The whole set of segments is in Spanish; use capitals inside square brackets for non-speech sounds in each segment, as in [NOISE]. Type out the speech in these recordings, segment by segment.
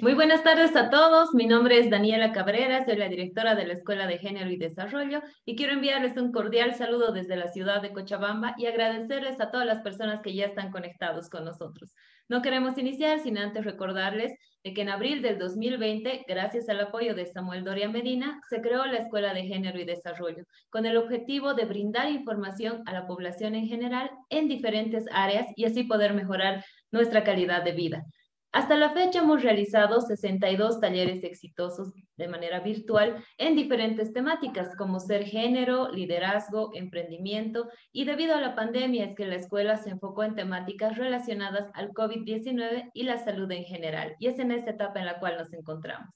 Muy buenas tardes a todos. Mi nombre es Daniela Cabrera, soy la directora de la Escuela de Género y Desarrollo y quiero enviarles un cordial saludo desde la ciudad de Cochabamba y agradecerles a todas las personas que ya están conectados con nosotros. No queremos iniciar sin antes recordarles que en abril del 2020, gracias al apoyo de Samuel Doria Medina, se creó la Escuela de Género y Desarrollo con el objetivo de brindar información a la población en general en diferentes áreas y así poder mejorar nuestra calidad de vida. Hasta la fecha hemos realizado 62 talleres exitosos de manera virtual en diferentes temáticas como ser género, liderazgo, emprendimiento y debido a la pandemia es que la escuela se enfocó en temáticas relacionadas al COVID-19 y la salud en general y es en esta etapa en la cual nos encontramos.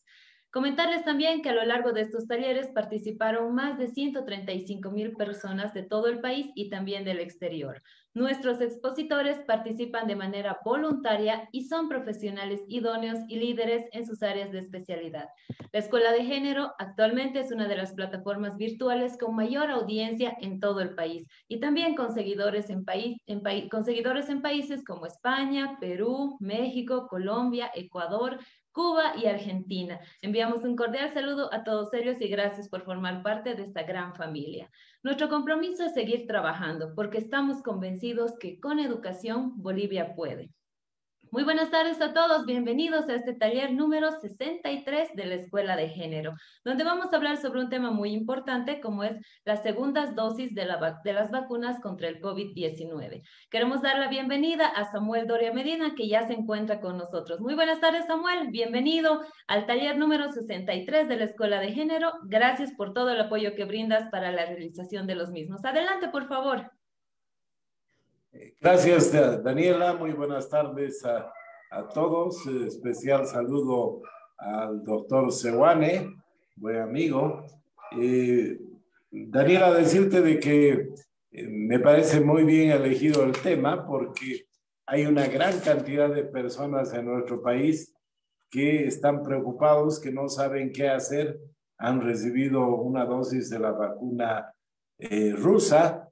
Comentarles también que a lo largo de estos talleres participaron más de 135 mil personas de todo el país y también del exterior. Nuestros expositores participan de manera voluntaria y son profesionales idóneos y líderes en sus áreas de especialidad. La Escuela de Género actualmente es una de las plataformas virtuales con mayor audiencia en todo el país y también con seguidores en, en países como España, Perú, México, Colombia, Ecuador, Cuba y Argentina. Enviamos un cordial saludo a todos ellos y gracias por formar parte de esta gran familia. Nuestro compromiso es seguir trabajando porque estamos convencidos que con educación Bolivia puede. Muy buenas tardes a todos, bienvenidos a este taller número 63 de la Escuela de Género, donde vamos a hablar sobre un tema muy importante como es las segundas dosis de, las vacunas contra el COVID-19. Queremos dar la bienvenida a Samuel Doria Medina, que ya se encuentra con nosotros. Muy buenas tardes, Samuel, bienvenido al taller número 63 de la Escuela de Género. Gracias por todo el apoyo que brindas para la realización de los mismos. Adelante, por favor. Gracias, Daniela. Muy buenas tardes a, todos. Especial saludo al doctor Sewane, buen amigo. Daniela, decirte de que eh, me parece muy bien elegido el tema porque hay una gran cantidad de personas en nuestro país que están preocupados, que no saben qué hacer, han recibido una dosis de la vacuna eh, rusa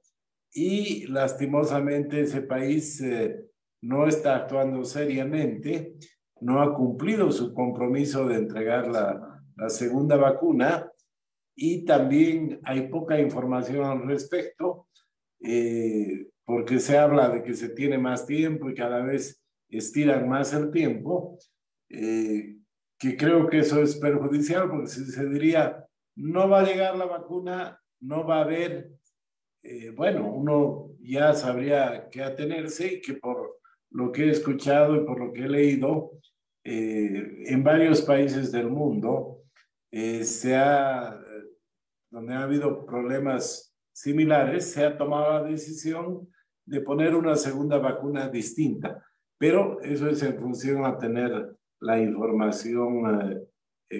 y lastimosamente ese país eh, no está actuando seriamente, no ha cumplido su compromiso de entregar la, segunda vacuna y también hay poca información al respecto eh, porque se habla de que se tiene más tiempo y cada vez estiran más el tiempo, eh, que creo que eso es perjudicial porque se diría, no va a llegar la vacuna, no va a haber eh, bueno, uno ya sabría qué atenerse y que por lo que he escuchado y por lo que he leído, eh, en varios países del mundo, eh, se ha, donde ha habido problemas similares, se ha tomado la decisión de poner una segunda vacuna distinta, pero eso es en función a tener la información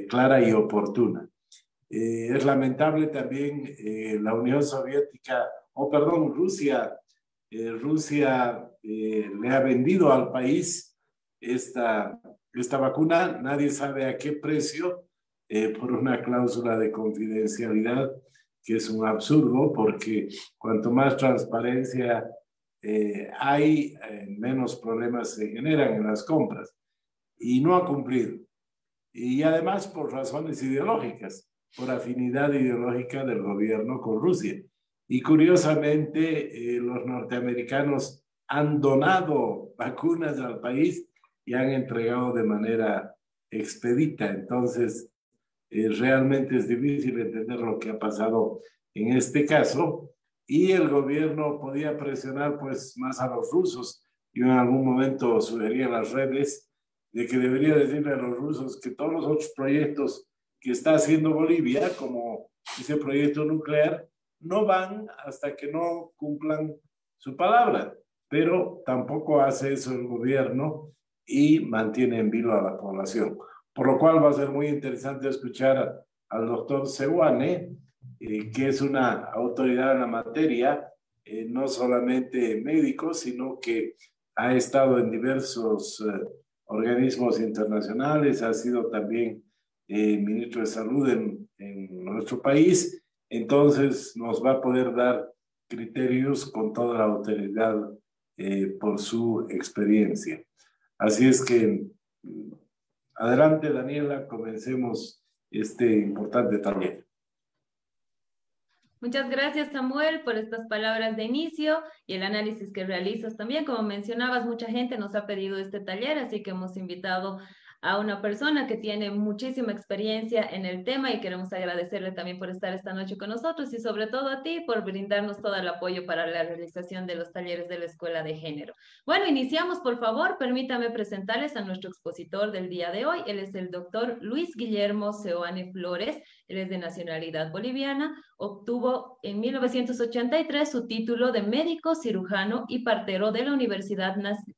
clara y oportuna. Eh, es lamentable también eh, la Unión Soviética, o perdón, Rusia, eh, Rusia le ha vendido al país esta, esta vacuna, nadie sabe a qué precio, por una cláusula de confidencialidad que es un absurdo porque cuanto más transparencia hay, menos problemas se generan en las compras. Y no ha cumplido. Y además por razones ideológicas por afinidad ideológica del gobierno con Rusia. Y curiosamente, eh, los norteamericanos han donado vacunas al país y han entregado de manera expedita. Entonces, eh, realmente es difícil entender lo que ha pasado en este caso. Y el gobierno podía presionar pues más a los rusos. Yo en algún momento sugería en las redes de que debería decirle a los rusos que todos los otros proyectos que está haciendo Bolivia, como ese proyecto nuclear, no van hasta que no cumplan su palabra, pero tampoco hace eso el gobierno y mantiene en vilo a la población. Por lo cual va a ser muy interesante escuchar al doctor Sewane, eh, que es una autoridad en la materia, eh, no solamente médico, sino que ha estado en diversos eh, organismos internacionales, ha sido también eh, ministro de Salud en, en, nuestro país, entonces nos va a poder dar criterios con toda la autoridad eh, por su experiencia. Así es que mm, Adelante, Daniela, comencemos este importante taller. Muchas gracias, Samuel, por estas palabras de inicio y el análisis que realizas también. Como mencionabas, mucha gente nos ha pedido este taller, así que hemos invitado a una persona que tiene muchísima experiencia en el tema y queremos agradecerle también por estar esta noche con nosotros y sobre todo a ti por brindarnos todo el apoyo para la realización de los talleres de la Escuela de Género. Bueno, iniciamos, por favor, permítame presentarles a nuestro expositor del día de hoy. Él es el doctor Luis Guillermo Seoane Flores, es de nacionalidad boliviana, obtuvo en 1983 su título de médico cirujano y partero de la Universidad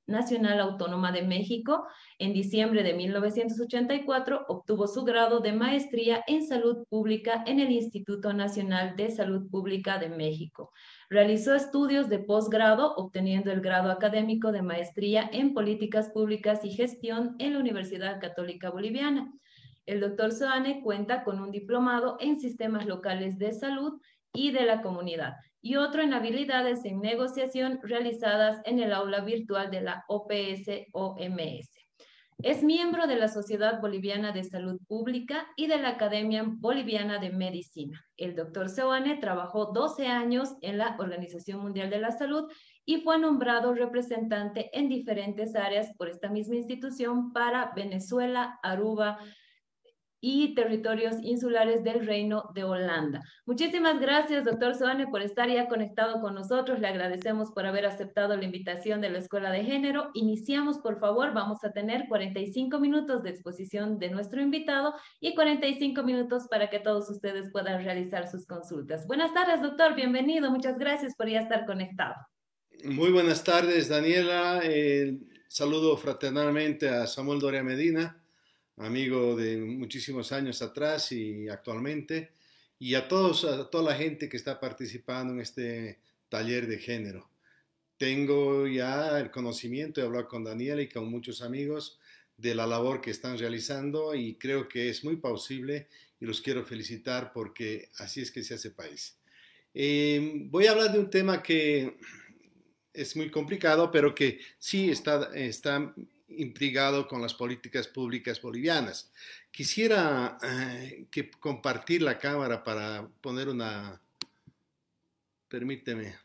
Nacional Autónoma de México. En diciembre de 1984 obtuvo su grado de maestría en salud pública en el Instituto Nacional de Salud Pública de México. Realizó estudios de posgrado, obteniendo el grado académico de maestría en políticas públicas y gestión en la Universidad Católica Boliviana. El doctor Soane cuenta con un diplomado en sistemas locales de salud y de la comunidad y otro en habilidades en negociación realizadas en el aula virtual de la OPS-OMS. Es miembro de la Sociedad Boliviana de Salud Pública y de la Academia Boliviana de Medicina. El doctor Seoane trabajó 12 años en la Organización Mundial de la Salud y fue nombrado representante en diferentes áreas por esta misma institución para Venezuela, Aruba, y territorios insulares del Reino de Holanda. Muchísimas gracias, doctor Soane, por estar ya conectado con nosotros. Le agradecemos por haber aceptado la invitación de la Escuela de Género. Iniciamos, por favor. Vamos a tener 45 minutos de exposición de nuestro invitado y 45 minutos para que todos ustedes puedan realizar sus consultas. Buenas tardes, doctor. Bienvenido. Muchas gracias por ya estar conectado. Muy buenas tardes, Daniela. Saludo fraternalmente a Samuel Doria Medina amigo de muchísimos años atrás y actualmente, y a, todos, a toda la gente que está participando en este taller de género. Tengo ya el conocimiento, he hablado con Daniela y con muchos amigos de la labor que están realizando y creo que es muy plausible y los quiero felicitar porque así es que se hace país. Eh, voy a hablar de un tema que es muy complicado, pero que sí está, está intrigado con las políticas públicas bolivianas. Quisiera eh, que compartir la cámara para poner una... Permíteme.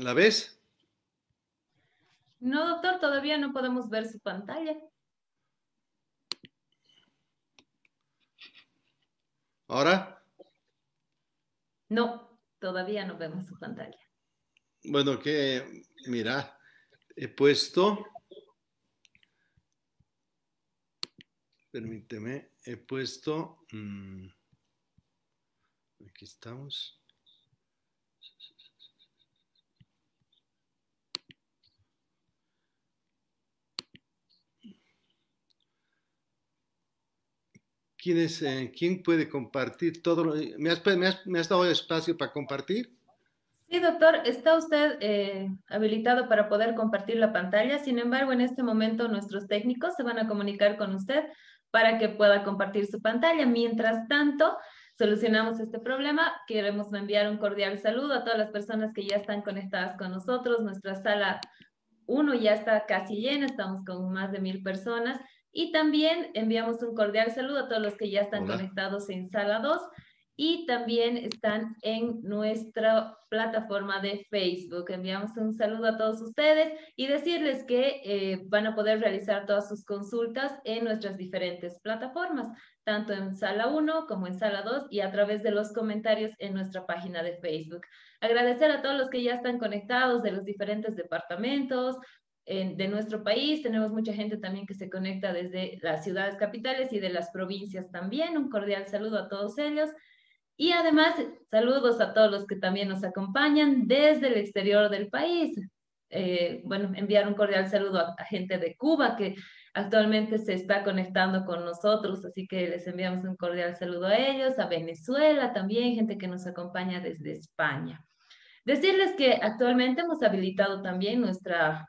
¿La ves? No, doctor, todavía no podemos ver su pantalla. ¿Ahora? No, todavía no vemos su pantalla. Bueno, que, mira, he puesto, permíteme, he puesto, mm, aquí estamos. ¿Quién, es, eh, ¿Quién puede compartir todo? ¿Me has, me, has, dado espacio para compartir? Sí, doctor, está usted eh, habilitado para poder compartir la pantalla. Sin embargo, en este momento nuestros técnicos se van a comunicar con usted para que pueda compartir su pantalla. Mientras tanto, solucionamos este problema. Queremos enviar un cordial saludo a todas las personas que ya están conectadas con nosotros. Nuestra sala 1 ya está casi llena, estamos con más de mil personas. Y también enviamos un cordial saludo a todos los que ya están conectados en sala 2 y también están en nuestra plataforma de Facebook. Enviamos un saludo a todos ustedes y decirles que eh, van a poder realizar todas sus consultas en nuestras diferentes plataformas, tanto en sala 1 como en sala 2 y a través de los comentarios en nuestra página de Facebook. Agradecer a todos los que ya están conectados de los diferentes departamentos, de nuestro país. Tenemos mucha gente también que se conecta desde las ciudades capitales y de las provincias también. Un cordial saludo a todos ellos. Y además, saludos a todos los que también nos acompañan desde el exterior del país. Eh, bueno, enviar un cordial saludo a, gente de Cuba que actualmente se está conectando con nosotros, así que les enviamos un cordial saludo a ellos, a Venezuela también, gente que nos acompaña desde España. Decirles que actualmente hemos habilitado también nuestra,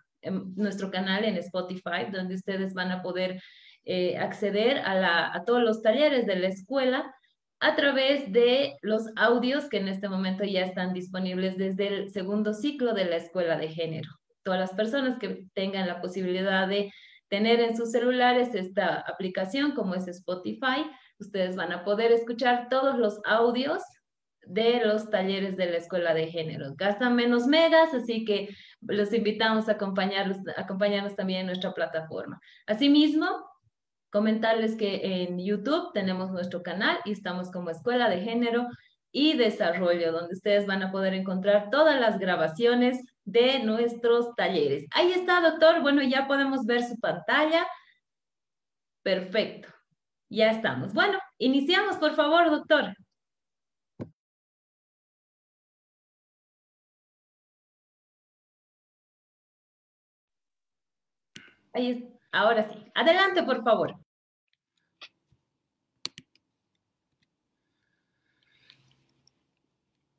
nuestro canal en Spotify, donde ustedes van a poder eh, acceder a, a todos los talleres de la escuela a través de los audios que en este momento ya están disponibles desde el segundo ciclo de la escuela de género. Todas las personas que tengan la posibilidad de tener en sus celulares esta aplicación como es Spotify, ustedes van a poder escuchar todos los audios de los talleres de la escuela de género. Gastan menos megas, así que los invitamos a acompañarlos, acompañarnos también en nuestra plataforma. Asimismo, comentarles que en YouTube tenemos nuestro canal y estamos como Escuela de Género y Desarrollo, donde ustedes van a poder encontrar todas las grabaciones de nuestros talleres. Ahí está, doctor. Bueno, ya podemos ver su pantalla. Perfecto. Ya estamos. Bueno, iniciamos, por favor, doctor. Ahora sí. Adelante, por favor.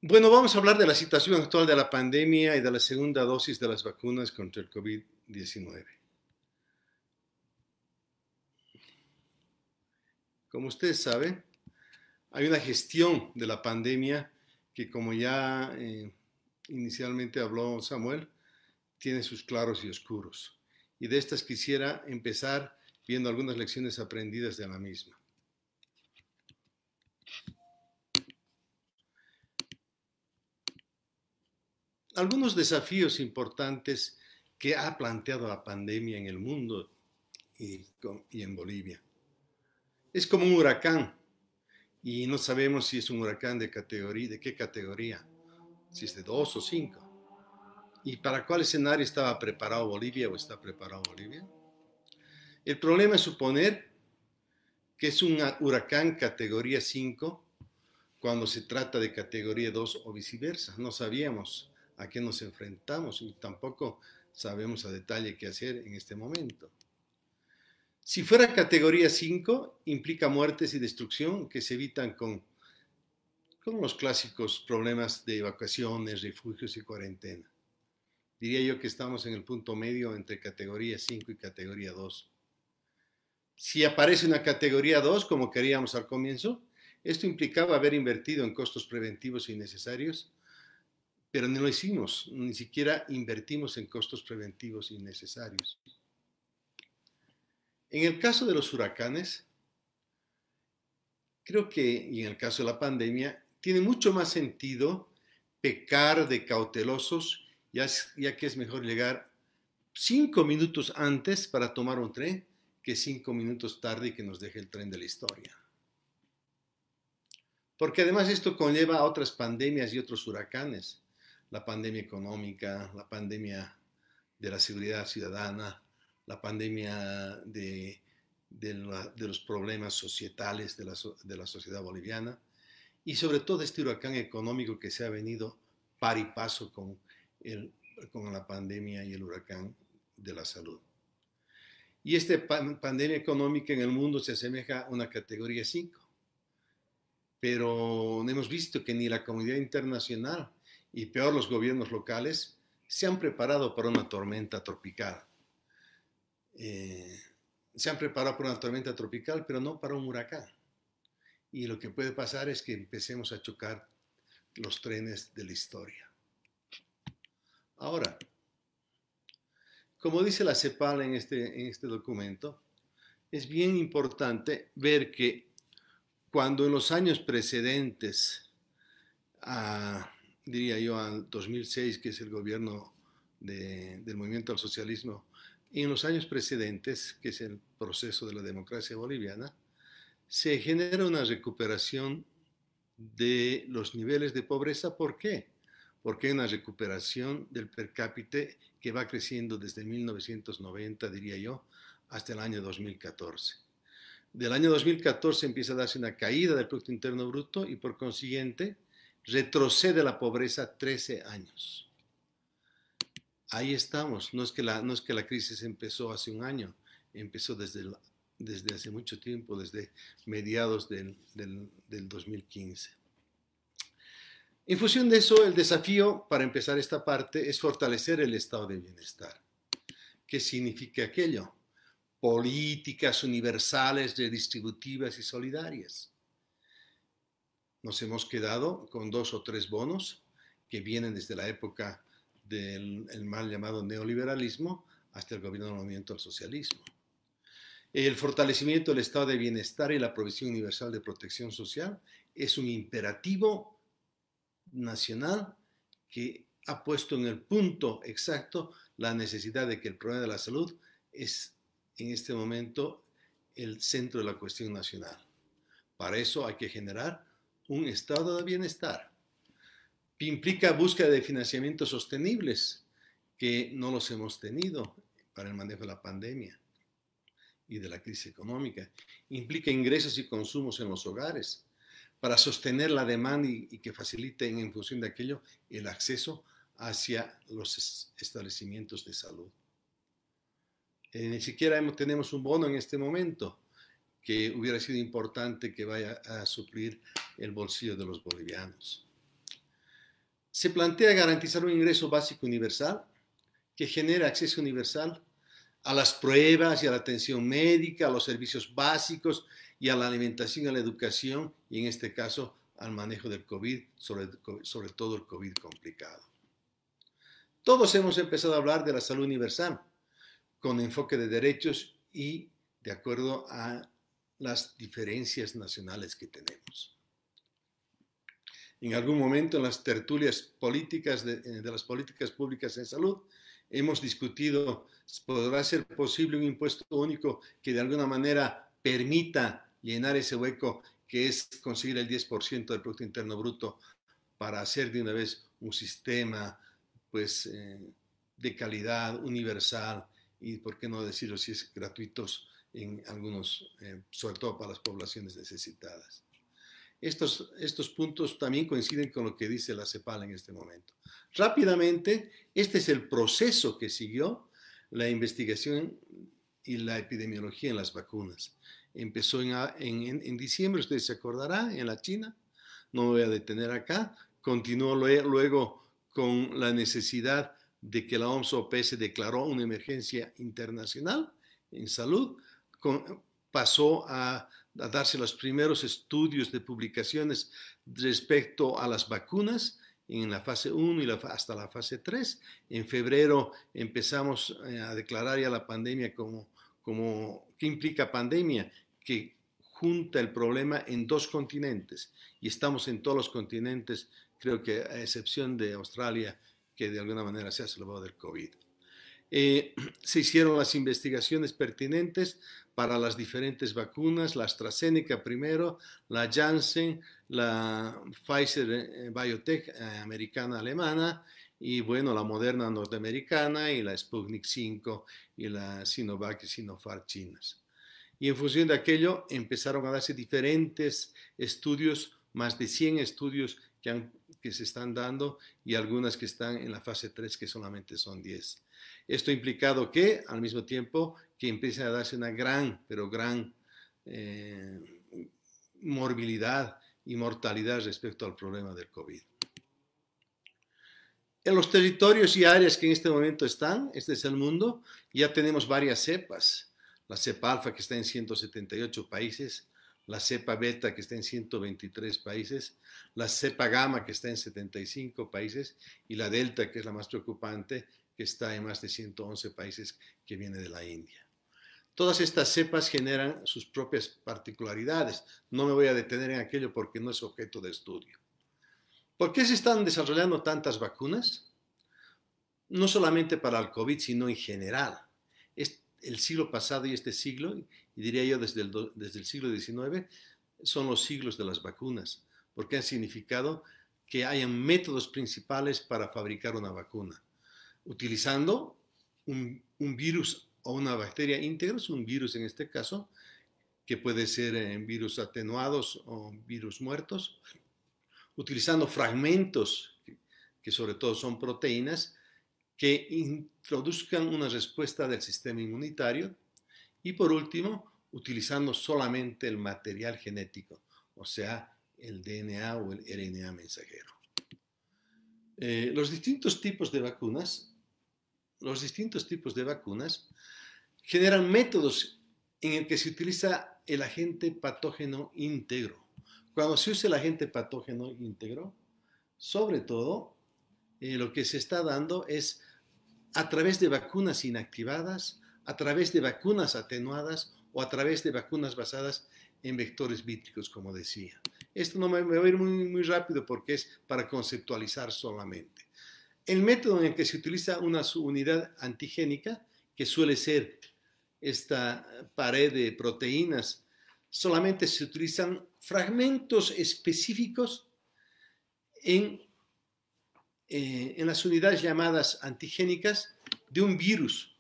Bueno, vamos a hablar de la situación actual de la pandemia y de la segunda dosis de las vacunas contra el COVID-19. Como ustedes saben, hay una gestión de la pandemia que, como ya eh, inicialmente habló Samuel, tiene sus claros y oscuros y de estas quisiera empezar viendo algunas lecciones aprendidas de la misma. Algunos desafíos importantes que ha planteado la pandemia en el mundo y, en Bolivia. Es como un huracán y no sabemos si es un huracán de categoría, de qué categoría, si es de dos o cinco. ¿Y para cuál escenario estaba preparado Bolivia o está preparado Bolivia? El problema es suponer que es un huracán categoría 5 cuando se trata de categoría 2 o viceversa. No sabíamos a qué nos enfrentamos y tampoco sabemos a detalle qué hacer en este momento. Si fuera categoría 5, implica muertes y destrucción que se evitan con, con los clásicos problemas de evacuaciones, refugios y cuarentena diría yo que estamos en el punto medio entre categoría 5 y categoría 2. Si aparece una categoría 2, como queríamos al comienzo, esto implicaba haber invertido en costos preventivos innecesarios, pero no lo hicimos, ni siquiera invertimos en costos preventivos innecesarios. En el caso de los huracanes, creo que, y en el caso de la pandemia, tiene mucho más sentido pecar de cautelosos ya, que es mejor llegar cinco minutos antes para tomar un tren que cinco minutos tarde y que nos deje el tren de la historia. Porque además esto conlleva a otras pandemias y otros huracanes. La pandemia económica, la pandemia de la seguridad ciudadana, la pandemia de, los problemas societales de la, de la sociedad boliviana y sobre todo este huracán económico que se ha venido par y paso con con la pandemia y el huracán de la salud. Y esta pandemia económica en el mundo se asemeja a una categoría 5. Pero hemos visto que ni la comunidad internacional y peor los gobiernos locales se han preparado para una tormenta tropical. Eh, se han preparado para una tormenta tropical, pero no para un huracán. Y lo que puede pasar es que empecemos a chocar los trenes de la historia. Ahora, como dice la CEPAL en este, en este documento, es bien importante ver que cuando en los años precedentes, diría yo, al 2006, que es el gobierno del movimiento al socialismo, en los años precedentes, que es el proceso de la democracia boliviana, se genera una recuperación de los niveles de pobreza. ¿Por qué? Porque hay una recuperación del per cápita que va creciendo desde 1990, diría yo, hasta el año 2014. Del año 2014 empieza a darse una caída del Producto Interno Bruto y por consiguiente retrocede la pobreza 13 años. Ahí estamos, no es que la, no es que la crisis empezó hace un año, empezó desde, desde hace mucho tiempo, desde mediados del, del, del 2015. En función de eso, el desafío para empezar esta parte es fortalecer el estado de bienestar. ¿Qué significa aquello? Políticas universales, redistributivas y solidarias. Nos hemos quedado con dos o tres bonos que vienen desde la época del mal llamado neoliberalismo hasta el gobierno del movimiento al socialismo. El fortalecimiento del estado de bienestar y la provisión universal de protección social es un imperativo nacional que ha puesto en el punto exacto la necesidad de que el problema de la salud es en este momento el centro de la cuestión nacional. Para eso hay que generar un estado de bienestar. Implica búsqueda de financiamientos sostenibles, que no los hemos tenido para el manejo de la pandemia y de la crisis económica. Implica ingresos y consumos en los hogares para sostener la demanda y, que faciliten en función de aquello el acceso hacia los establecimientos de salud. Eh, ni siquiera tenemos un bono en este momento que hubiera sido importante que vaya a suplir el bolsillo de los bolivianos. Se plantea garantizar un ingreso básico universal que genere acceso universal a las pruebas y a la atención médica, a los servicios básicos y a la alimentación a la educación, y en este caso al manejo del COVID, sobre, sobre todo el COVID complicado. Todos hemos empezado a hablar de la salud universal, con enfoque de derechos y de acuerdo a las diferencias nacionales que tenemos. En algún momento en las tertulias políticas de, de las políticas públicas en salud, hemos discutido, ¿podrá ser posible un impuesto único que de alguna manera permita llenar ese hueco que es conseguir el 10% del Producto Interno Bruto para hacer de una vez un sistema pues, eh, de calidad universal y, por qué no decirlo, si es gratuitos en algunos, eh, sobre todo para las poblaciones necesitadas. Estos, estos puntos también coinciden con lo que dice la CEPAL en este momento. Rápidamente, este es el proceso que siguió la investigación y la epidemiología en las vacunas empezó en, en, diciembre, ustedes se acordarán, en la China, no me voy a detener acá, continuó luego con la necesidad de que la OMS-OPS declaró una emergencia internacional en salud, pasó a, darse los primeros estudios de publicaciones respecto a las vacunas en la fase 1 y hasta la fase 3. En febrero empezamos eh, a declarar ya la pandemia como, como, ¿qué implica pandemia? que junta el problema en dos continentes y estamos en todos los continentes, creo que a excepción de Australia, que de alguna manera se ha salvado del COVID. Eh, [CLEARS THROAT] se hicieron las investigaciones pertinentes para las diferentes vacunas, la AstraZeneca primero, la Janssen, la Pfizer eh, Biotech eh, americana alemana y bueno, la Moderna norteamericana y la Sputnik 5 y la Sinovac y Sinopharm chinas y en función de aquello empezaron a darse diferentes estudios, más de 100 estudios que, que se están dando y algunas que están en la fase 3 que solamente son 10. Esto ha implicado que al mismo tiempo que empieza a darse una gran, pero gran eh, morbilidad y mortalidad respecto al problema del COVID. En los territorios y áreas que en este momento están, este es el mundo, ya tenemos varias cepas la cepa alfa que está en 178 países, la cepa beta que está en 123 países, la cepa gamma que está en 75 países y la delta que es la más preocupante que está en más de 111 países que viene de la India. Todas estas cepas generan sus propias particularidades. No me voy a detener en aquello porque no es objeto de estudio. ¿Por qué se están desarrollando tantas vacunas? No solamente para el COVID, sino en general el siglo pasado y este siglo, y diría yo desde el, siglo XIX, son los siglos de las vacunas, porque han significado que hayan métodos principales para fabricar una vacuna, utilizando un, virus o una bacteria íntegra, un virus en este caso, que puede ser en virus atenuados o virus muertos, utilizando fragmentos, que sobre todo son proteínas, que introduzcan una respuesta del sistema inmunitario Y por último, utilizando solamente el material genético, o sea, el DNA o el RNA mensajero. Eh, los distintos tipos de vacunas, los distintos tipos de vacunas generan métodos en el que se utiliza el agente patógeno íntegro. Cuando se usa el agente patógeno íntegro, sobre todo, eh, lo que se está dando es a través de vacunas inactivadas, a través de vacunas atenuadas o a través de vacunas basadas en vectores vítricos, como decía. Esto no me, va a ir muy, muy rápido porque es para conceptualizar solamente. El método en el que se utiliza una unidad antigénica, que suele ser esta pared de proteínas, solamente se utilizan fragmentos específicos en, eh, en las unidades llamadas antigénicas de un virus,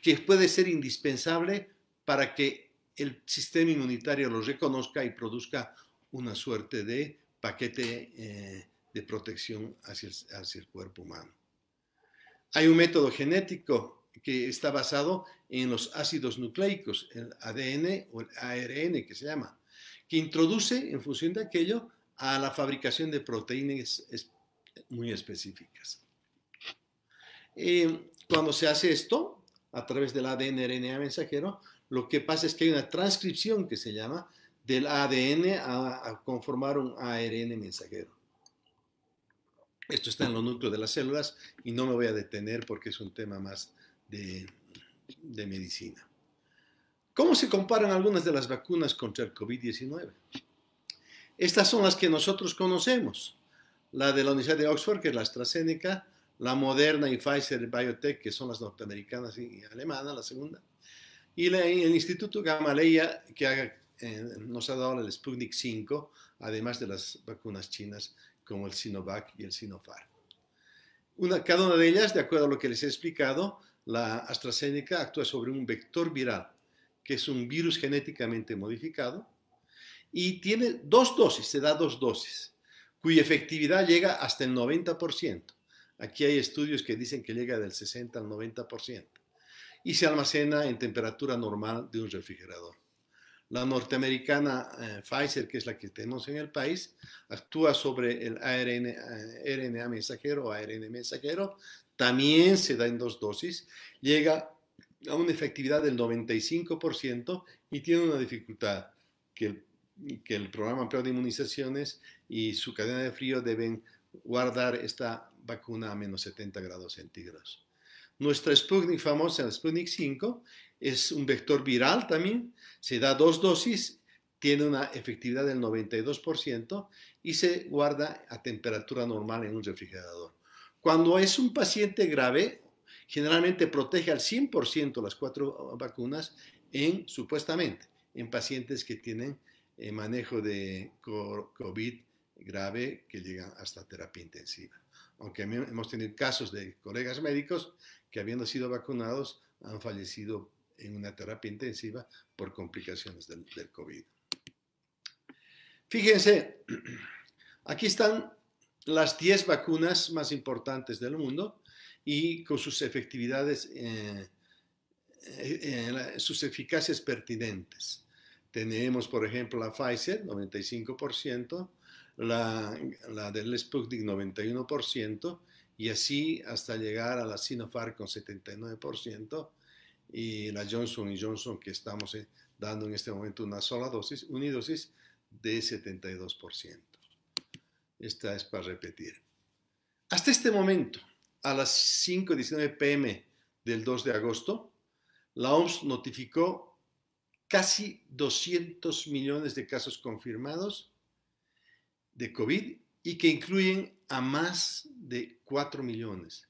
que puede ser indispensable para que el sistema inmunitario lo reconozca y produzca una suerte de paquete eh, de protección hacia el, hacia el cuerpo humano. Hay un método genético que está basado en los ácidos nucleicos, el ADN o el ARN que se llama, que introduce en función de aquello a la fabricación de proteínas muy específicas. Eh, cuando se hace esto, a través del ADN RNA mensajero, lo que pasa es que hay una transcripción que se llama del ADN a, conformar un ARN mensajero. Esto está en los núcleos de las células y no me voy a detener porque es un tema más de, de medicina. ¿Cómo se comparan algunas de las vacunas contra el COVID-19? Estas son las que nosotros conocemos. La de la Universidad de Oxford, que es la AstraZeneca, la Moderna y Pfizer Biotech, que son las norteamericanas y alemanas, la segunda, y el Instituto Gamaleya, que eh, nos ha dado el Sputnik 5, además de las vacunas chinas como el Sinovac y el Sinopharm. Una, cada una de ellas, de acuerdo a lo que les he explicado, la AstraZeneca actúa sobre un vector viral, que es un virus genéticamente modificado, y tiene dos dosis, se da dos dosis, cuya efectividad llega hasta el 90%. Aquí hay estudios que dicen que llega del 60 al 90%, y se almacena en temperatura normal de un refrigerador. La norteamericana eh, Pfizer, que es la que tenemos en el país, actúa sobre el ARN, eh, RNA mensajero o ARN mensajero. También se da en dos dosis. Llega a una efectividad del 95% y tiene una dificultad que el, que el programa amplio de inmunizaciones y su cadena de frío deben guardar esta vacuna a menos 70 grados centígrados. Nuestra Sputnik famosa, el Sputnik 5, es un vector viral también, se da dos dosis, tiene una efectividad del 92% y se guarda a temperatura normal en un refrigerador. Cuando es un paciente grave, generalmente protege al 100% las cuatro vacunas en, supuestamente, en pacientes que tienen eh, manejo de COVID grave que llegan hasta terapia intensiva. Aunque hemos tenido casos de colegas médicos que habiendo sido vacunados han fallecido en una terapia intensiva por complicaciones del, COVID. Fíjense, [CLEARS THROAT] aquí están las 10 vacunas más importantes del mundo y con sus efectividades, eh, eh, sus eficacias pertinentes. Tenemos, por ejemplo, la Pfizer, 95%, la, la del Sputnik, 91%, y así hasta llegar a la Sinopharm con 79% y la Johnson Johnson que estamos eh, dando en este momento una sola dosis, unidosis de 72%. Esta es para repetir. Hasta este momento, a las 5.19 pm del 2 de agosto, la OMS notificó casi 200 millones de casos confirmados de COVID y que incluyen a más de 4 millones,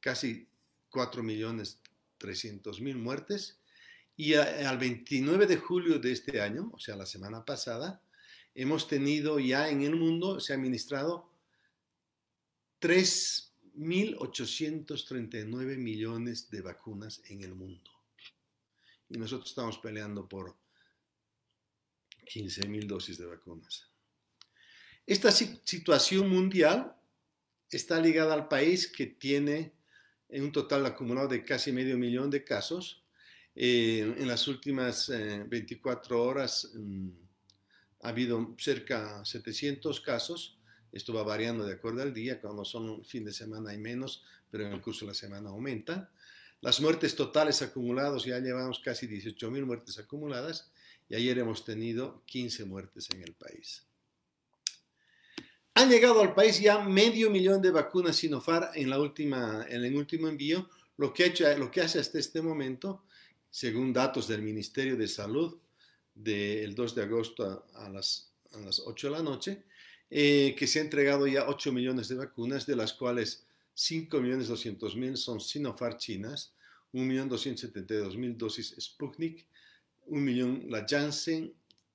casi 4 millones 300 mil muertes. Y al 29 de julio de este año, o sea, la semana pasada, hemos tenido ya en el mundo, se ha administrado 3.839 millones de vacunas en el mundo. Y nosotros estamos peleando por 15.000 dosis de vacunas. Esta situación mundial está ligada al país que tiene un total acumulado de casi medio millón de casos, Eh, en las últimas 24 eh, horas mm, ha habido cerca de 700 casos. Esto va variando de acuerdo al día. Cuando son fin de semana hay menos, pero en el curso de la semana aumenta. Las muertes totales acumuladas, ya llevamos casi 18.000 muertes acumuladas y ayer hemos tenido 15 muertes en el país. Han llegado al país ya medio millón de vacunas Sinopharm en, la última, en el último envío, lo que, hecho, lo que hace hasta este momento, según datos del Ministerio de Salud del 2 de agosto a las, a las 8 de la noche, eh, que se ha entregado ya 8 millones de vacunas, de las cuales 5.200.000 son Sinopharm chinas, 1.272.000 dosis Sputnik, 1 millón la Janssen,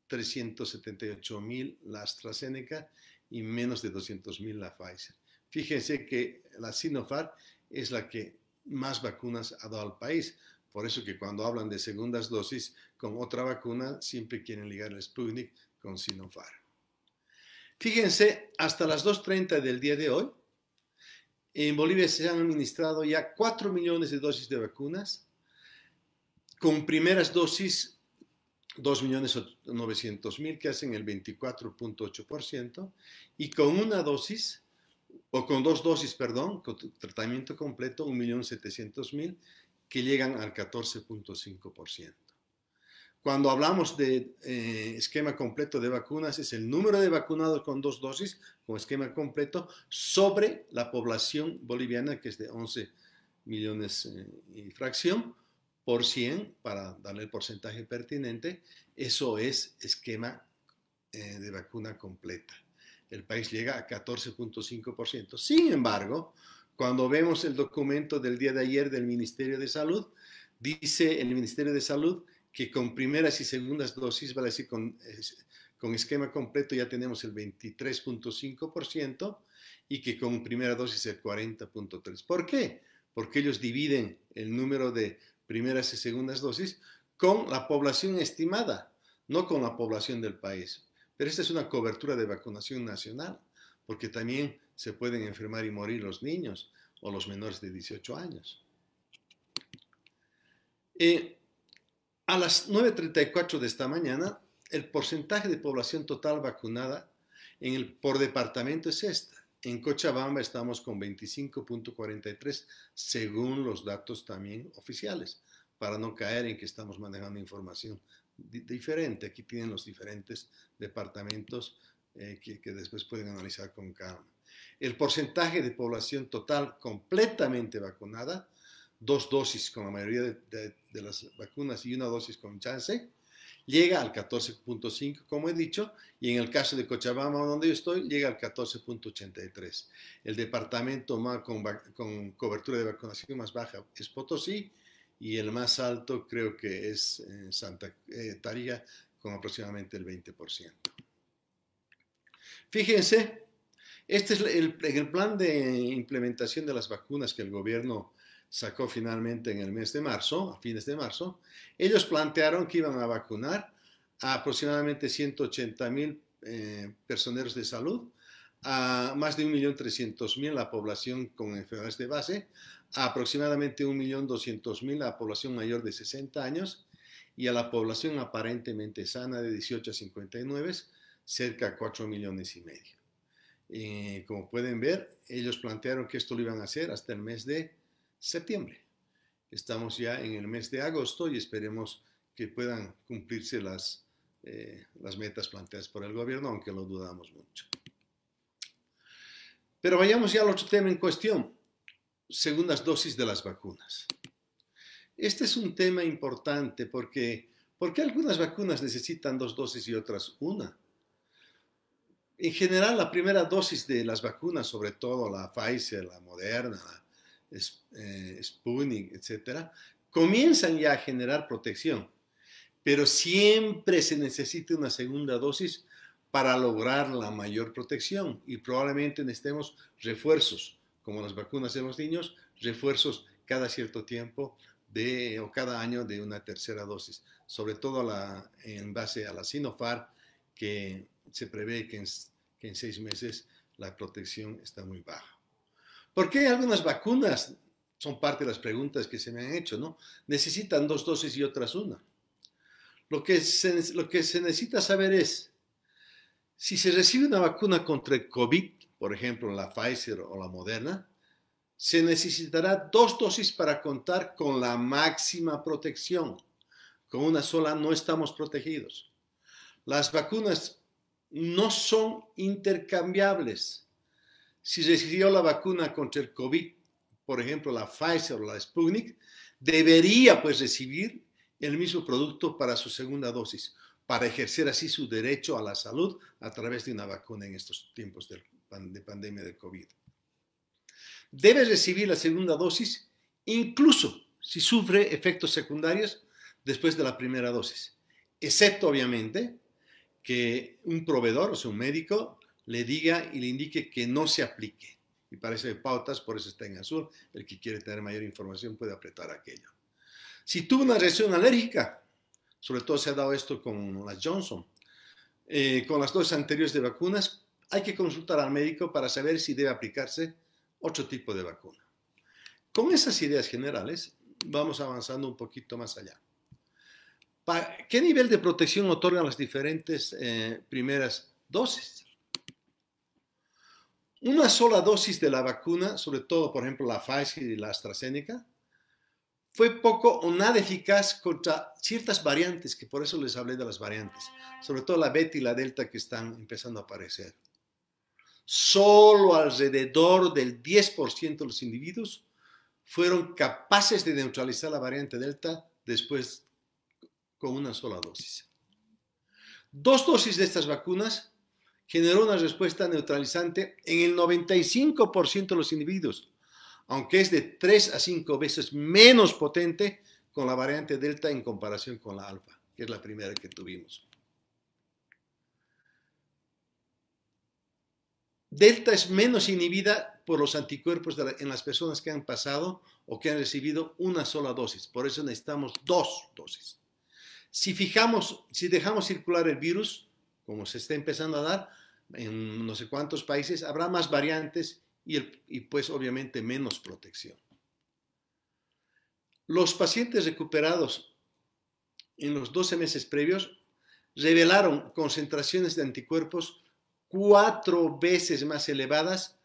378.000 la AstraZeneca y menos de 200.000 la Pfizer. Fíjense que la Sinopharm es la que más vacunas ha dado al país. Por eso que cuando hablan de segundas dosis con otra vacuna, siempre quieren ligar el Sputnik con Sinopharm. Fíjense, hasta las 2.30 del día de hoy, en Bolivia se han administrado ya 4 millones de dosis de vacunas, con primeras dosis 2.900.000 que hacen el 24.8% y con una dosis, o con dos dosis, perdón, con tratamiento completo, 1.700.000 que llegan al 14.5%. Cuando hablamos de eh, esquema completo de vacunas, es el número de vacunados con dos dosis, con esquema completo, sobre la población boliviana, que es de 11 millones eh, y fracción, por 100, para darle el porcentaje pertinente, eso es esquema eh, de vacuna completa. El país llega a 14.5%. Sin embargo, cuando vemos el documento del día de ayer del Ministerio de Salud, dice el Ministerio de Salud que con primeras y segundas dosis, vale decir, con, con esquema completo ya tenemos el 23.5% y que con primera dosis el 40.3%. ¿Por qué? Porque ellos dividen el número de primeras y segundas dosis con la población estimada, no con la población del país. Pero esta es una cobertura de vacunación nacional, porque también se pueden enfermar y morir los niños o los menores de 18 años. Eh, a las 9.34 de esta mañana, el porcentaje de población total vacunada en el, por departamento es esta. En Cochabamba estamos con 25.43 según los datos también oficiales, para no caer en que estamos manejando información diferente. Aquí tienen los diferentes departamentos eh, que, que después pueden analizar con calma. El porcentaje de población total completamente vacunada dos dosis con la mayoría de, las vacunas y una dosis con chance, llega al 14.5, como he dicho, y en el caso de Cochabamba, donde yo estoy, llega al 14.83. El departamento más con, cobertura de vacunación más baja es Potosí, y el más alto creo que es eh, Santa eh, con aproximadamente el 20%. Fíjense, este es el plan de implementación de las vacunas que el gobierno sacó finalmente en el mes de marzo, a fines de marzo, ellos plantearon que iban a vacunar a aproximadamente 180 mil eh, personeros de salud, a más de 1.300.000 la población con enfermedades de base, a aproximadamente 1.200.000 la población mayor de 60 años y a la población aparentemente sana de 18 a 59, cerca de 4 millones y medio. Eh, como pueden ver, ellos plantearon que esto lo iban a hacer hasta el mes de septiembre. Estamos ya en el mes de agosto y esperemos que puedan cumplirse las, eh, las metas planteadas por el gobierno, aunque lo dudamos mucho. Pero vayamos ya al otro tema en cuestión, segundas dosis de las vacunas. Este es un tema importante porque ¿por qué algunas vacunas necesitan dos dosis y otras una? En general, la primera dosis de las vacunas, sobre todo la Pfizer, la Moderna, Sputnik, etcétera, comienzan ya a generar protección. Pero siempre se necesita una segunda dosis para lograr la mayor protección y probablemente necesitemos refuerzos, como las vacunas de los niños, refuerzos cada cierto tiempo o cada año de una tercera dosis, sobre todo en base a la Sinopharm, que se prevé que en seis meses la protección está muy baja. ¿Por qué algunas vacunas son parte de las preguntas que se me han hecho, ¿no? Necesitan dos dosis y otras una. Lo que se, lo que se necesita saber es, si se recibe una vacuna contra el COVID, por ejemplo la Pfizer o la Moderna, se necesitará dos dosis para contar con la máxima protección. Con una sola no estamos protegidos. Las vacunas no son intercambiables. Si recibió la vacuna contra el COVID, por ejemplo la Pfizer o la Sputnik, debería pues recibir el mismo producto para su segunda dosis, para ejercer así su derecho a la salud a través de una vacuna en estos tiempos de, pandemia de COVID. Debe recibir la segunda dosis incluso si sufre efectos secundarios después de la primera dosis, excepto obviamente que un proveedor, o sea, un médico, le diga y le indique que no se aplique. Y para eso pautas, por eso está en azul. El que quiere tener mayor información puede apretar aquello. Si tuvo una reacción alérgica, sobre todo se ha dado esto con la Johnson, eh, con las dosis anteriores de vacunas, hay que consultar al médico para saber si debe aplicarse otro tipo de vacuna. Con esas ideas generales, vamos avanzando un poquito más allá. ¿Qué nivel de protección otorgan las diferentes eh, primeras dosis? Una sola dosis de la vacuna, sobre todo por ejemplo la Pfizer y la AstraZeneca, fue poco o nada eficaz contra ciertas variantes, que por eso les hablé de las variantes, sobre todo la beta y la delta que están empezando a aparecer. Solo alrededor del 10% de los individuos fueron capaces de neutralizar la variante delta después con una sola dosis. Dos dosis de estas vacunas generó una respuesta neutralizante en el 95% de los individuos, aunque es de 3 a 5 veces menos potente con la variante Delta en comparación con la alfa, que es la primera que tuvimos. Delta es menos inhibida por los anticuerpos en las personas que han pasado o que han recibido una sola dosis. Por eso necesitamos dos dosis. Si fijamos, si dejamos circular el virus, como se está empezando a dar en no sé cuántos países, habrá más variantes y, pues obviamente menos protección. Los pacientes recuperados en los 12 meses previos revelaron concentraciones de anticuerpos cuatro veces más elevadas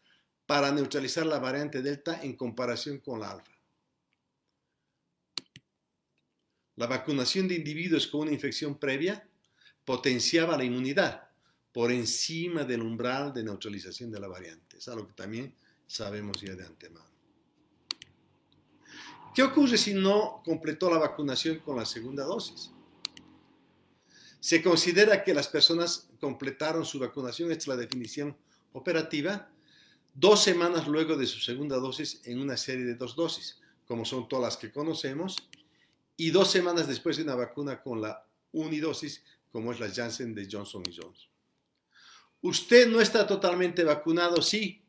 para neutralizar la variante Delta en comparación con la alfa. La vacunación de individuos con una infección previa potenciaba la inmunidad por encima del umbral de neutralización de la variante. Es algo que también sabemos ya de antemano. ¿Qué ocurre si no completó la vacunación con la segunda dosis? Se considera que las personas completaron su vacunación, esta es la definición operativa, dos semanas luego de su segunda dosis en una serie de dos dosis, como son todas las que conocemos, y dos semanas después de una vacuna con la unidosis, como es la Janssen de Johnson Johnson. Usted no está totalmente vacunado, sí.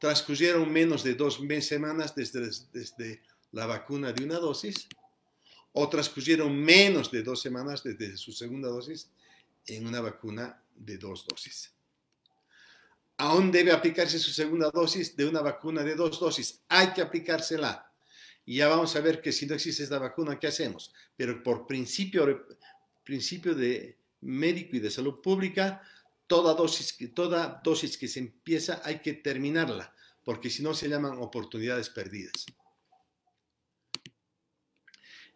Transcurrieron menos de dos semanas desde, desde la vacuna de una dosis, o transcurrieron menos de dos semanas desde su segunda dosis en una vacuna de dos dosis. Aún debe aplicarse su segunda dosis de una vacuna de dos dosis. Hay que aplicársela y ya vamos a ver que si no existe esta vacuna, ¿qué hacemos? Pero por principio, principio de médico y de salud pública, toda dosis, toda dosis que se empieza hay que terminarla, porque si no se llaman oportunidades perdidas.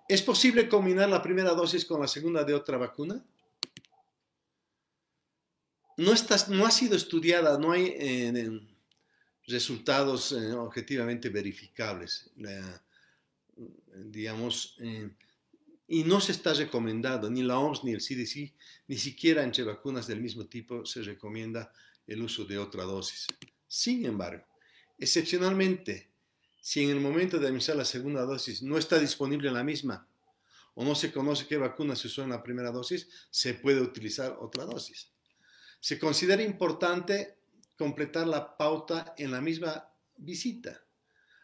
¿Es posible combinar la primera dosis con la segunda de otra vacuna? No, no ha sido estudiada, no hay eh, resultados eh, objetivamente verificables. Digamos, eh, y no se está recomendando, ni la OMS ni el CDC, ni siquiera entre vacunas del mismo tipo se recomienda el uso de otra dosis. Sin embargo, excepcionalmente, si en el momento de administrar la segunda dosis no está disponible la misma o no se conoce qué vacuna se usó en la primera dosis, se puede utilizar otra dosis. Se considera importante completar la pauta en la misma visita.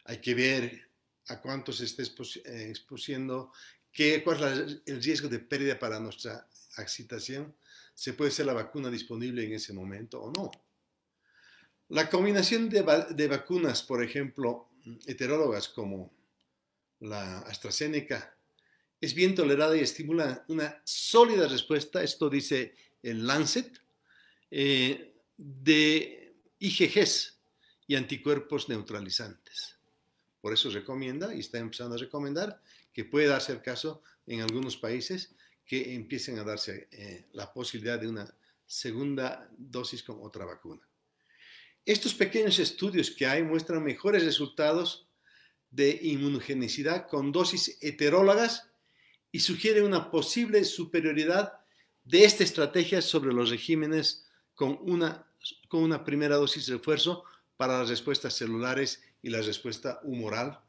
Hay que ver a cuánto se esté eh, expusiendo, qué, cuál es el riesgo de pérdida para nuestra excitación, se puede ser la vacuna disponible en ese momento o no. La combinación de, vacunas, por ejemplo, heterólogas como la AstraZeneca es bien tolerada y estimula una sólida respuesta, esto dice el Lancet, eh, de IgGs y anticuerpos neutralizantes. Por eso recomienda y está empezando a recomendar que puede darse el caso en algunos países que empiecen a darse eh, la posibilidad de una segunda dosis con otra vacuna. Estos pequeños estudios que hay muestran mejores resultados de inmunogenicidad con dosis heterólogas y sugieren una posible superioridad de esta estrategia sobre los regímenes con una, con una primera dosis de refuerzo para las respuestas celulares y la respuesta humoral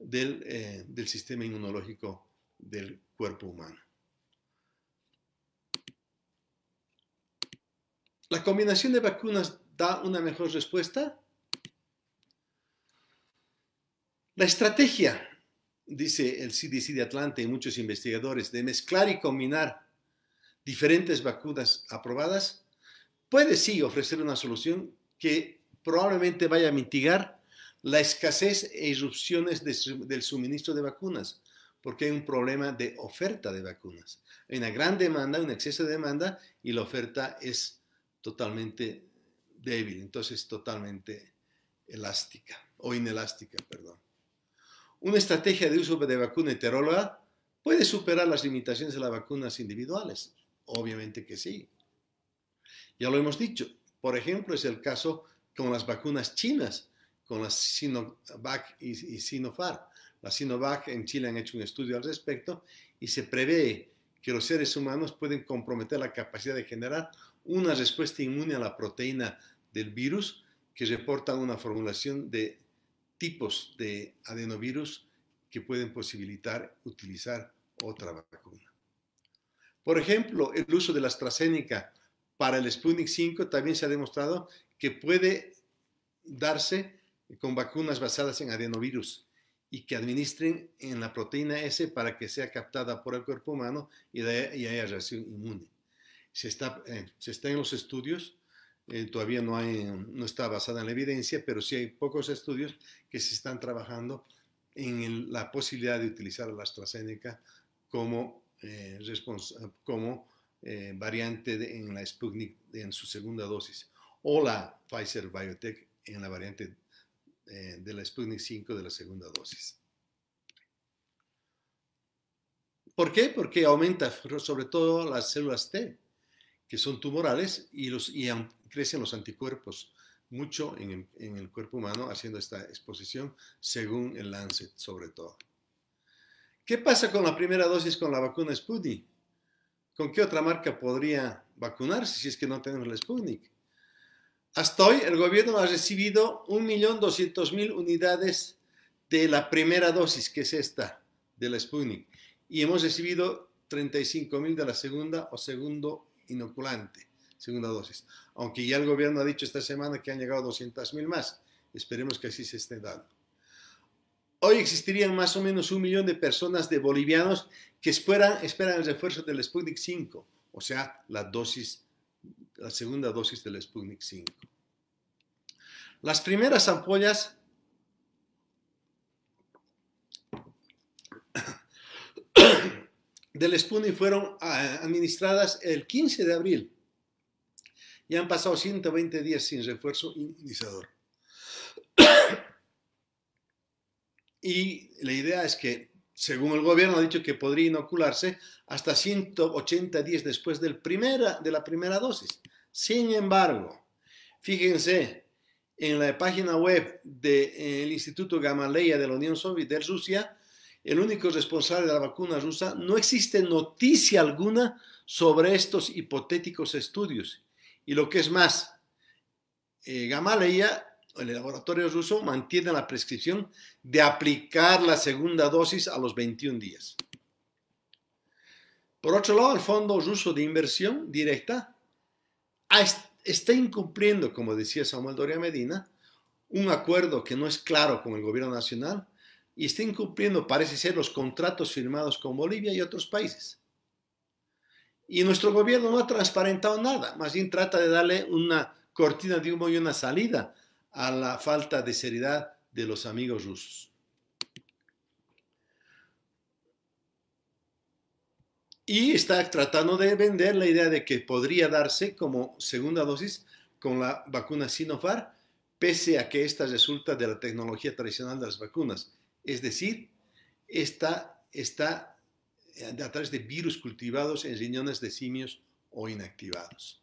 del, eh, del sistema inmunológico del cuerpo humano. ¿La combinación de vacunas da una mejor respuesta? La estrategia, dice el CDC de Atlanta y muchos investigadores, de mezclar y combinar diferentes vacunas aprobadas, puede sí ofrecer una solución que probablemente vaya a mitigar la escasez e irrupciones del suministro de vacunas, porque hay un problema de oferta de vacunas. Hay una gran demanda, un exceso de demanda y la oferta es totalmente débil, entonces totalmente elástica o inelástica, perdón. Una estrategia de uso de vacuna heteróloga puede superar las limitaciones de las vacunas individuales. Obviamente que sí. Ya lo hemos dicho. Por ejemplo, es el caso con las vacunas chinas, con las Sinovac y, y Sinopharm. La Sinovac en Chile han hecho un estudio al respecto y se prevé que los seres humanos pueden comprometer la capacidad de generar una respuesta inmune a la proteína del virus que reporta una formulación de tipos de adenovirus que pueden posibilitar utilizar otra vacuna. Por ejemplo, el uso de la AstraZeneca para el Sputnik 5 también se ha demostrado que puede darse con vacunas basadas en adenovirus y que administren en la proteína S para que sea captada por el cuerpo humano y, haya reacción inmune. Se está, eh, se está en los estudios, eh, todavía no, hay, no está basada en la evidencia, pero sí hay pocos estudios que se están trabajando en la posibilidad de utilizar la AstraZeneca como, eh, como variante en la Sputnik en su segunda dosis o la Pfizer Biotech en la variante de la Sputnik 5 de la segunda dosis. ¿Por qué? Porque aumenta sobre todo las células T que son tumorales y, los, y crecen los anticuerpos mucho en el, cuerpo humano haciendo esta exposición, según el Lancet sobre todo. ¿Qué pasa con la primera dosis con la vacuna Sputnik? ¿Con qué otra marca podría vacunarse si es que no tenemos la Sputnik? Hasta hoy el gobierno ha recibido 1.200.000 unidades de la primera dosis, que es esta, de la Sputnik, y hemos recibido 35.000 de la segunda o segundo inoculante, segunda dosis. Aunque ya el gobierno ha dicho esta semana que han llegado 200.000 más. Esperemos que así se esté dando. Hoy existirían más o menos un millón de personas de bolivianos que esperan, esperan el refuerzo del Sputnik 5, o sea, la dosis, la segunda dosis del Sputnik 5. Las primeras ampollas [COUGHS] del Sputnik fueron ah, administradas el 15 de abril. Y han pasado 120 días sin refuerzo inmunizador. [COUGHS] y la idea es que, según el gobierno ha dicho que podría inocularse hasta 180 días después del primera, de la primera dosis. Sin embargo, fíjense, en la página web del Instituto Gamaleya de la Unión Soviética de Rusia, el único responsable de la vacuna rusa, no existe noticia alguna sobre estos hipotéticos estudios. Y lo que es más, eh, Gamaleya, el laboratorio ruso, mantiene la prescripción de aplicar la segunda dosis a los 21 días. Por otro lado, el Fondo Ruso de Inversión Directa está incumpliendo, como decía Samuel Doria Medina, un acuerdo que no es claro con el gobierno nacional y está incumpliendo, parece ser, los contratos firmados con Bolivia y otros países. Y nuestro gobierno no ha transparentado nada, más bien trata de darle una cortina de humo y una salida a la falta de seriedad de los amigos rusos. Y está tratando de vender la idea de que podría darse como segunda dosis con la vacuna Sinopharm, pese a que esta resulta de la tecnología tradicional de las vacunas. Es decir, esta está a través de virus cultivados en riñones de simios o inactivados.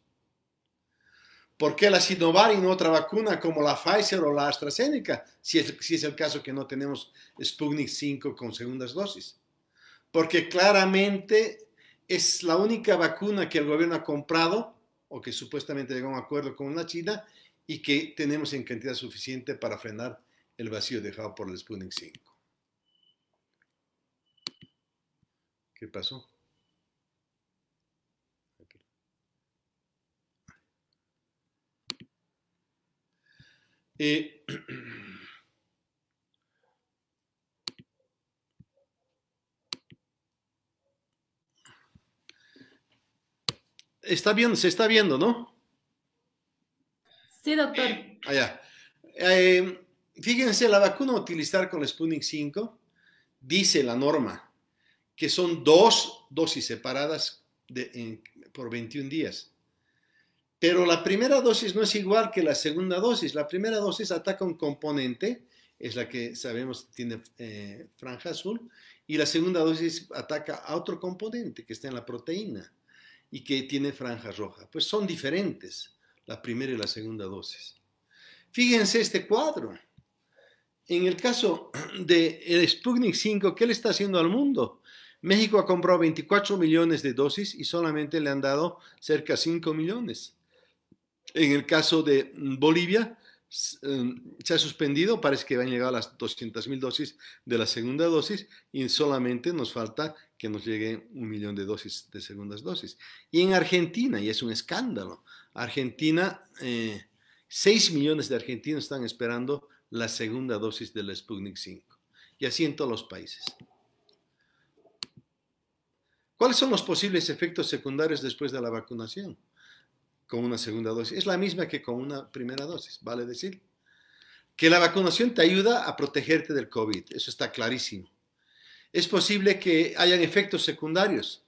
¿Por qué la Sinovac y no otra vacuna como la Pfizer o la AstraZeneca, si es, si es el caso que no tenemos Sputnik 5 con segundas dosis? Porque claramente es la única vacuna que el gobierno ha comprado o que supuestamente llegó a un acuerdo con la China y que tenemos en cantidad suficiente para frenar el vacío dejado por el Sputnik 5. ¿Qué pasó? Eh, [CLEARS THROAT] está viendo, se está viendo, ¿no? Sí, doctor. Allá. Ah, eh, fíjense, la vacuna utilizar con el Sputnik 5 dice la norma que son dos dosis separadas por 21 días. Pero la primera dosis no es igual que la segunda dosis. La primera dosis ataca un componente, es la que sabemos tiene eh, franja azul, y la segunda dosis ataca a otro componente que está en la proteína y que tiene franja roja. Pues son diferentes la primera y la segunda dosis. Fíjense este cuadro. En el caso del el Sputnik 5, ¿qué le está haciendo al mundo? México ha comprado 24 millones de dosis y solamente le han dado cerca de 5 millones. En el caso de Bolivia, se ha suspendido, parece que llegar a las 200 mil dosis de la segunda dosis y solamente nos falta que nos llegue un millón de dosis de segundas dosis. Y en Argentina, y es un escándalo, Argentina, 6 eh, millones de argentinos están esperando la segunda dosis del Sputnik 5. Y así en todos los países. ¿Cuáles son los posibles efectos secundarios después de la vacunación con una segunda dosis? Es la misma que con una primera dosis, vale decir. Que la vacunación te ayuda a protegerte del COVID, eso está clarísimo. Es posible que hayan efectos secundarios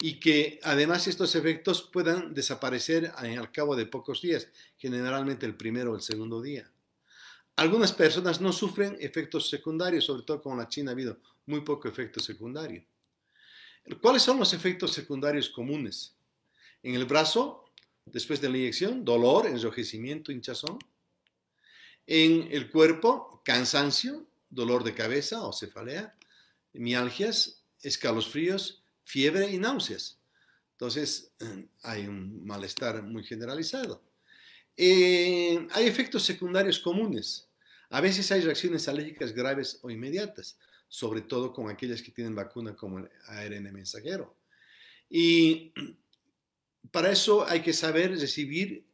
y que además estos efectos puedan desaparecer al cabo de pocos días, generalmente el primero o el segundo día. Algunas personas no sufren efectos secundarios, sobre todo con la China ha habido muy poco efecto secundario. ¿Cuáles son los efectos secundarios comunes? En el brazo, después de la inyección, dolor, enrojecimiento, hinchazón. En el cuerpo, cansancio, dolor de cabeza o cefalea, mialgias, escalofríos, fiebre y náuseas. Entonces, [CLEARS THROAT] hay un malestar muy generalizado. Eh, hay efectos secundarios comunes. A veces hay reacciones alérgicas graves o inmediatas sobre todo con aquellas que tienen vacuna como el ARN mensajero. Y [CLEARS THROAT] para eso hay que saber recibir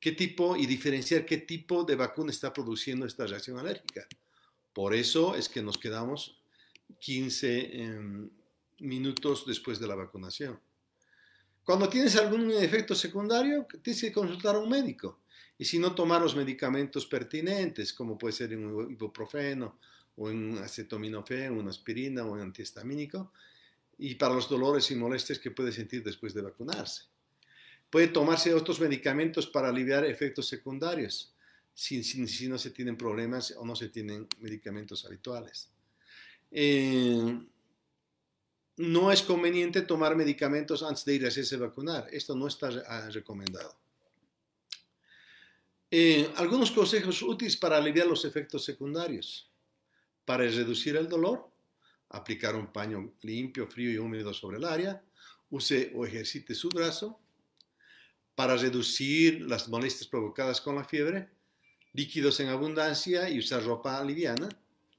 qué tipo y diferenciar qué tipo de vacuna está produciendo esta reacción alérgica. Por eso es que nos quedamos 15 em, minutos después de la vacunación. Cuando tienes algún efecto secundario, tienes que consultar a un médico. Y si no, tomar los medicamentos pertinentes, como puede ser un ibuprofeno o en acetaminofén, una aspirina o un antihistamínico, y para los dolores y molestias que puede sentir después de vacunarse. Puede tomarse otros medicamentos para aliviar efectos secundarios, si, no se tienen problemas o no se tienen medicamentos habituales. Eh, no es conveniente tomar medicamentos antes de ir a hacerse vacunar. Esto no está recomendado. Eh, algunos consejos útiles para aliviar los efectos secundarios. Para reducir el dolor, aplicar un paño limpio, frío y húmedo sobre el área. Use o ejercite su brazo. Para reducir las molestias provocadas con la fiebre, líquidos en abundancia y usar ropa liviana,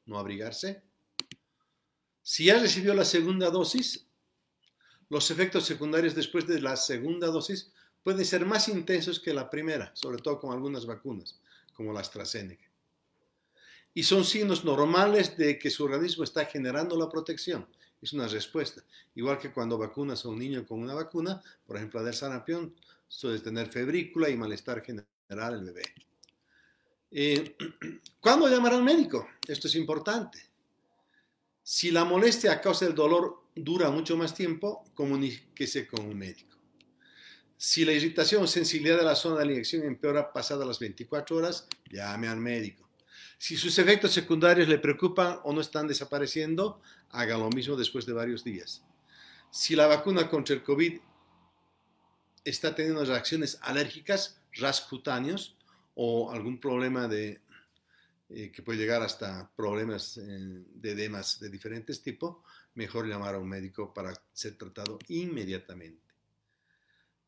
no abrigarse. Si ya recibió la segunda dosis, los efectos secundarios después de la segunda dosis pueden ser más intensos que la primera, sobre todo con algunas vacunas, como la AstraZeneca y son signos normales de que su organismo está generando la protección. Es una respuesta. Igual que cuando vacunas a un niño con una vacuna, por ejemplo, la del sarampión, suele tener febrícula y malestar general el bebé. Eh, [CLEARS THROAT] ¿Cuándo llamar al médico? Esto es importante. Si la molestia a causa del dolor dura mucho más tiempo, comuníquese con un médico. Si la irritación o sensibilidad de la zona de la inyección empeora pasadas las 24 horas, llame al médico. Si sus efectos secundarios le preocupan o no están desapareciendo, haga lo mismo después de varios días. Si la vacuna contra el COVID está teniendo reacciones alérgicas, rascutáneos o algún problema de, eh, que puede llegar hasta problemas eh, de edemas de diferentes tipos, mejor llamar a un médico para ser tratado inmediatamente.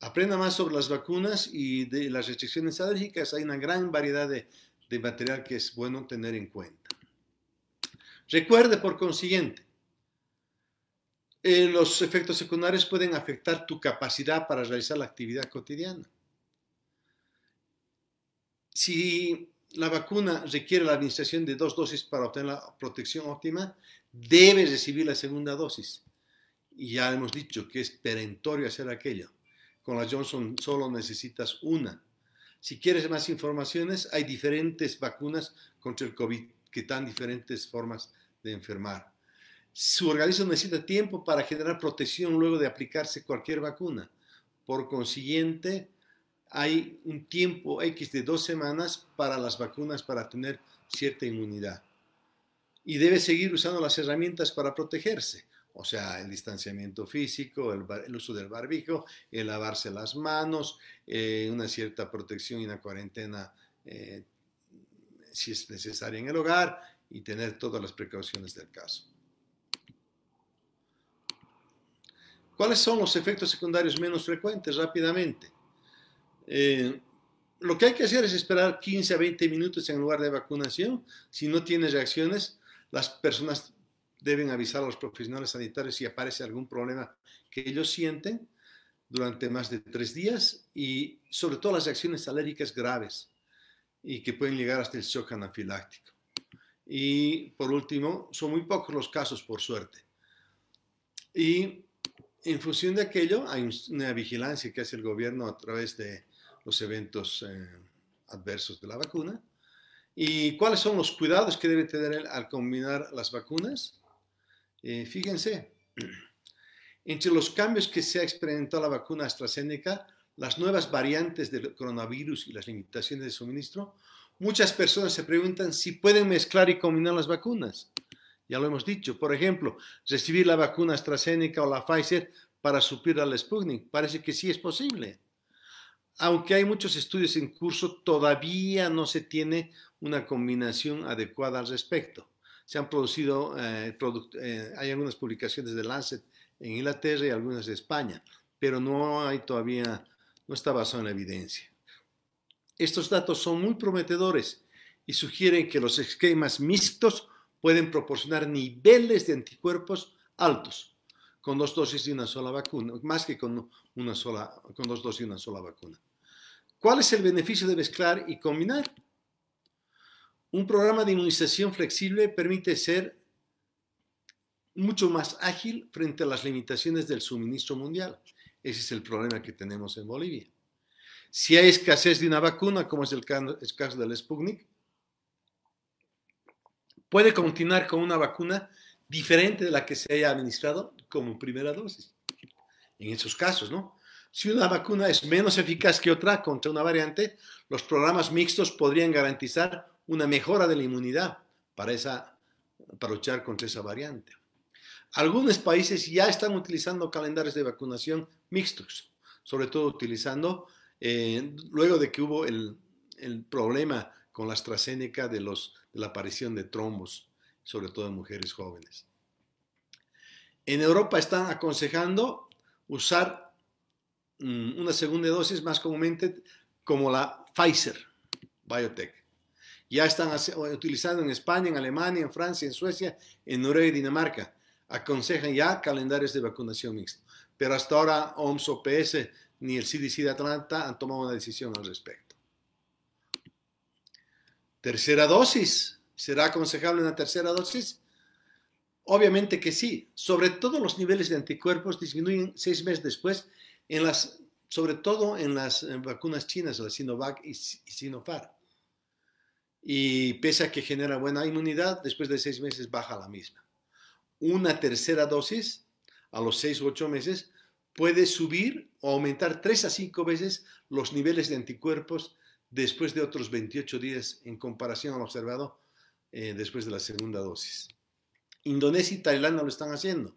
Aprenda más sobre las vacunas y de las restricciones alérgicas. Hay una gran variedad de, de material que es bueno tener en cuenta. Recuerde, por consiguiente, eh, los efectos secundarios pueden afectar tu capacidad para realizar la actividad cotidiana. Si la vacuna requiere la administración de dos dosis para obtener la protección óptima, debes recibir la segunda dosis. Y ya hemos dicho que es perentorio hacer aquello. Con la Johnson solo necesitas una. Si quieres más informaciones, hay diferentes vacunas contra el COVID que dan diferentes formas de enfermar. Su organismo necesita tiempo para generar protección luego de aplicarse cualquier vacuna. Por consiguiente, hay un tiempo X de dos semanas para las vacunas para tener cierta inmunidad. Y debe seguir usando las herramientas para protegerse o sea, el distanciamiento físico, el, uso del barbijo, el lavarse las manos, eh, una cierta protección y una cuarentena eh, si es necesaria en el hogar y tener todas las precauciones del caso. ¿Cuáles son los efectos secundarios menos frecuentes? Rápidamente. Eh, lo que hay que hacer es esperar 15 a 20 minutos en lugar de vacunación. Si no tiene reacciones, las personas deben avisar a los profesionales sanitarios si aparece algún problema que ellos sienten durante más de tres días y sobre todo las reacciones alérgicas graves y que pueden llegar hasta el shock anafiláctico. Y por último, son muy pocos los casos, por suerte. Y en función de aquello, hay una vigilancia que hace el gobierno a través de los eventos eh, adversos de la vacuna. ¿Y cuáles son los cuidados que debe tener al combinar las vacunas? Eh, fíjense, [CLEARS THROAT] entre los cambios que se ha experimentado la vacuna AstraZeneca, las nuevas variantes del coronavirus y las limitaciones de suministro, muchas personas se preguntan si pueden mezclar y combinar las vacunas. Ya lo hemos dicho, por ejemplo, recibir la vacuna AstraZeneca o la Pfizer para suplir al Sputnik. Parece que sí es posible. Aunque hay muchos estudios en curso, todavía no se tiene una combinación adecuada al respecto se han producido, eh, eh, hay algunas publicaciones de Lancet en Inglaterra y algunas de España, pero no hay todavía, no está basado en la evidencia. Estos datos son muy prometedores y sugieren que los esquemas mixtos pueden proporcionar niveles de anticuerpos altos con dos dosis de una sola vacuna, más que con, una sola, con dos dosis de una sola vacuna. ¿Cuál es el beneficio de mezclar y combinar? Un programa de inmunización flexible permite ser mucho más ágil frente a las limitaciones del suministro mundial. Ese es el problema que tenemos en Bolivia. Si hay escasez de una vacuna, como es el caso del Sputnik, puede continuar con una vacuna diferente de la que se haya administrado como primera dosis. En esos casos, ¿no? Si una vacuna es menos eficaz que otra contra una variante, los programas mixtos podrían garantizar una mejora de la inmunidad para, esa, para luchar contra esa variante. Algunos países ya están utilizando calendarios de vacunación mixtos, sobre todo utilizando, eh, luego de que hubo el, problema con la AstraZeneca de, los, de la aparición de trombos, sobre todo en mujeres jóvenes. En Europa están aconsejando usar mm, una segunda dosis más comúnmente como la Pfizer Biotech ya están utilizando en España, en Alemania, en Francia, en Suecia, en Noruega y Dinamarca. Aconsejan ya calendarios de vacunación mixto. Pero hasta ahora OMS, OPS ni el CDC de Atlanta han tomado una decisión al respecto. Tercera dosis. ¿Será aconsejable una tercera dosis? Obviamente que sí. Sobre todo los niveles de anticuerpos disminuyen seis meses después, en las, sobre todo en las vacunas chinas, la Sinovac y Sinopharm. y pese a que genera buena inmunidad, después de seis meses baja la misma. Una tercera dosis a los seis u ocho meses puede subir o aumentar tres a cinco veces los niveles de anticuerpos después de otros 28 días en comparación al observado eh, después de la segunda dosis. Indonesia y Tailandia lo están haciendo,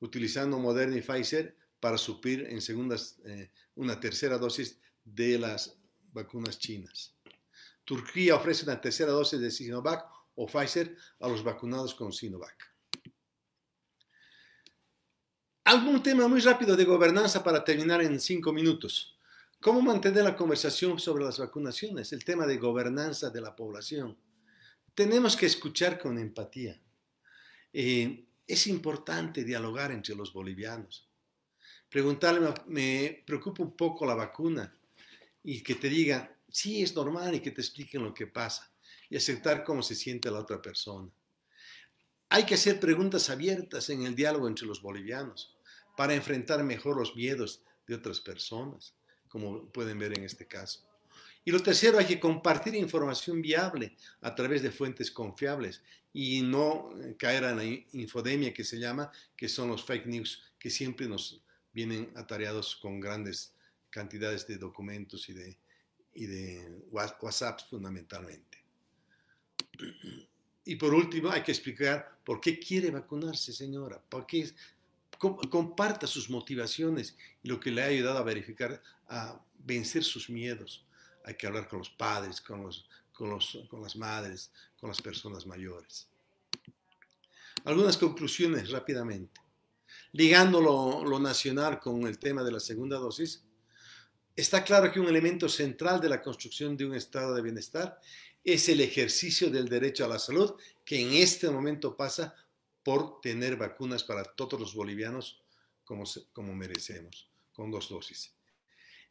utilizando Moderna y Pfizer para suplir en segundas, eh, una tercera dosis de las vacunas chinas. Turquía ofrece una tercera dosis de Sinovac o Pfizer a los vacunados con Sinovac. Algún tema muy rápido de gobernanza para terminar en cinco minutos. ¿Cómo mantener la conversación sobre las vacunaciones? El tema de gobernanza de la población. Tenemos que escuchar con empatía. Eh, es importante dialogar entre los bolivianos. Preguntarle, me preocupa un poco la vacuna y que te diga, sí, es normal y que te expliquen lo que pasa y aceptar cómo se siente la otra persona. Hay que hacer preguntas abiertas en el diálogo entre los bolivianos para enfrentar mejor los miedos de otras personas, como pueden ver en este caso. Y lo tercero, hay que compartir información viable a través de fuentes confiables y no caer en la infodemia que se llama, que son los fake news que siempre nos vienen atareados con grandes cantidades de documentos y de, y de WhatsApp fundamentalmente. Y por último, hay que explicar por qué quiere vacunarse, señora, por qué comparta sus motivaciones y lo que le ha ayudado a verificar, a vencer sus miedos. Hay que hablar con los padres, con, los, con, los, con las madres, con las personas mayores. Algunas conclusiones rápidamente. Ligando lo, lo nacional con el tema de la segunda dosis, Está claro que un elemento central de la construcción de un estado de bienestar es el ejercicio del derecho a la salud, que en este momento pasa por tener vacunas para todos los bolivianos como, como merecemos, con dos dosis.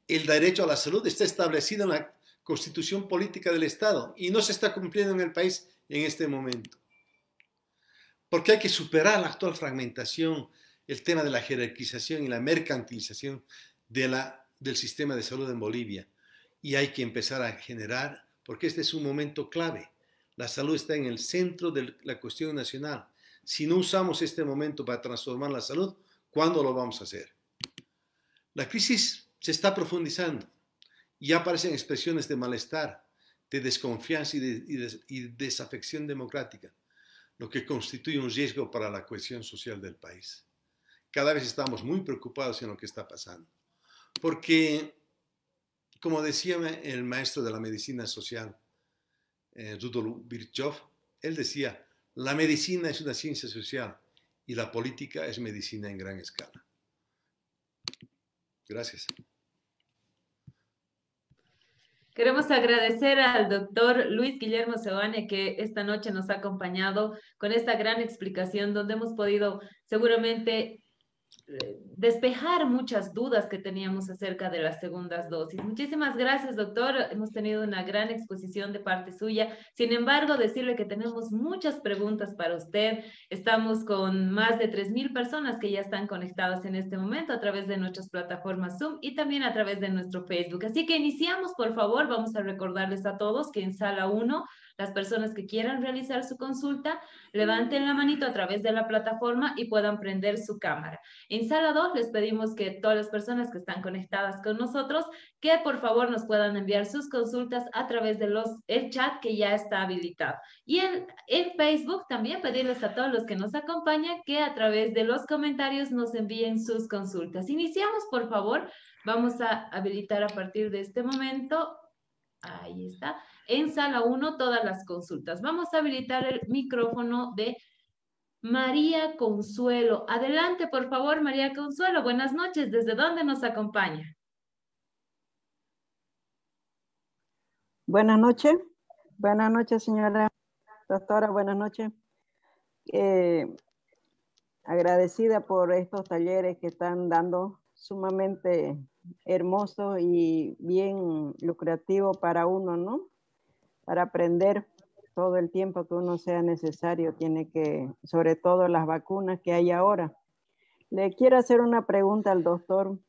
El derecho a la salud está establecido en la constitución política del Estado y no se está cumpliendo en el país en este momento. Porque hay que superar la actual fragmentación, el tema de la jerarquización y la mercantilización de la del sistema de salud en Bolivia y hay que empezar a generar, porque este es un momento clave. La salud está en el centro de la cuestión nacional. Si no usamos este momento para transformar la salud, ¿cuándo lo vamos a hacer? La crisis se está profundizando. Ya aparecen expresiones de malestar, de desconfianza y, de, y desafección democrática, lo que constituye un riesgo para la cohesión social del país. Cada vez estamos muy preocupados en lo que está pasando. Porque, como decía el maestro de la medicina social, eh, Rudolf Virchow, él decía, la medicina es una ciencia social y la política es medicina en gran escala. Gracias. Queremos agradecer al doctor Luis Guillermo Sebane que esta noche nos ha acompañado con esta gran explicación donde hemos podido seguramente despejar muchas dudas que teníamos acerca de las segundas dosis. Muchísimas gracias, doctor. Hemos tenido una gran exposición de parte suya. Sin embargo, decirle que tenemos muchas preguntas para usted. Estamos con más de 3.000 personas que ya están conectadas en este momento a través de nuestras plataformas Zoom y también a través de nuestro Facebook. Así que iniciamos, por favor. Vamos a recordarles a todos que en sala 1 las personas que quieran realizar su consulta, levanten la manito a través de la plataforma y puedan prender su cámara. En sala 2 les pedimos que todas las personas que están conectadas con nosotros, que por favor nos puedan enviar sus consultas a través de los, el chat que ya está habilitado. Y en, en Facebook también pedirles a todos los que nos acompañan que a través de los comentarios nos envíen sus consultas. Iniciamos, por favor. Vamos a habilitar a partir de este momento. Ahí está en sala 1 todas las consultas. Vamos a habilitar el micrófono de María Consuelo. Adelante, por favor, María Consuelo. Buenas noches. ¿Desde dónde nos acompaña? Buenas noches. Buenas noches, señora doctora. Buenas noches. Eh, agradecida por estos talleres que están dando sumamente hermosos y bien lucrativos para uno, ¿no? Para aprender todo el tiempo que uno sea necesario, tiene que, sobre todo las vacunas que hay ahora. Le quiero hacer una pregunta al doctor.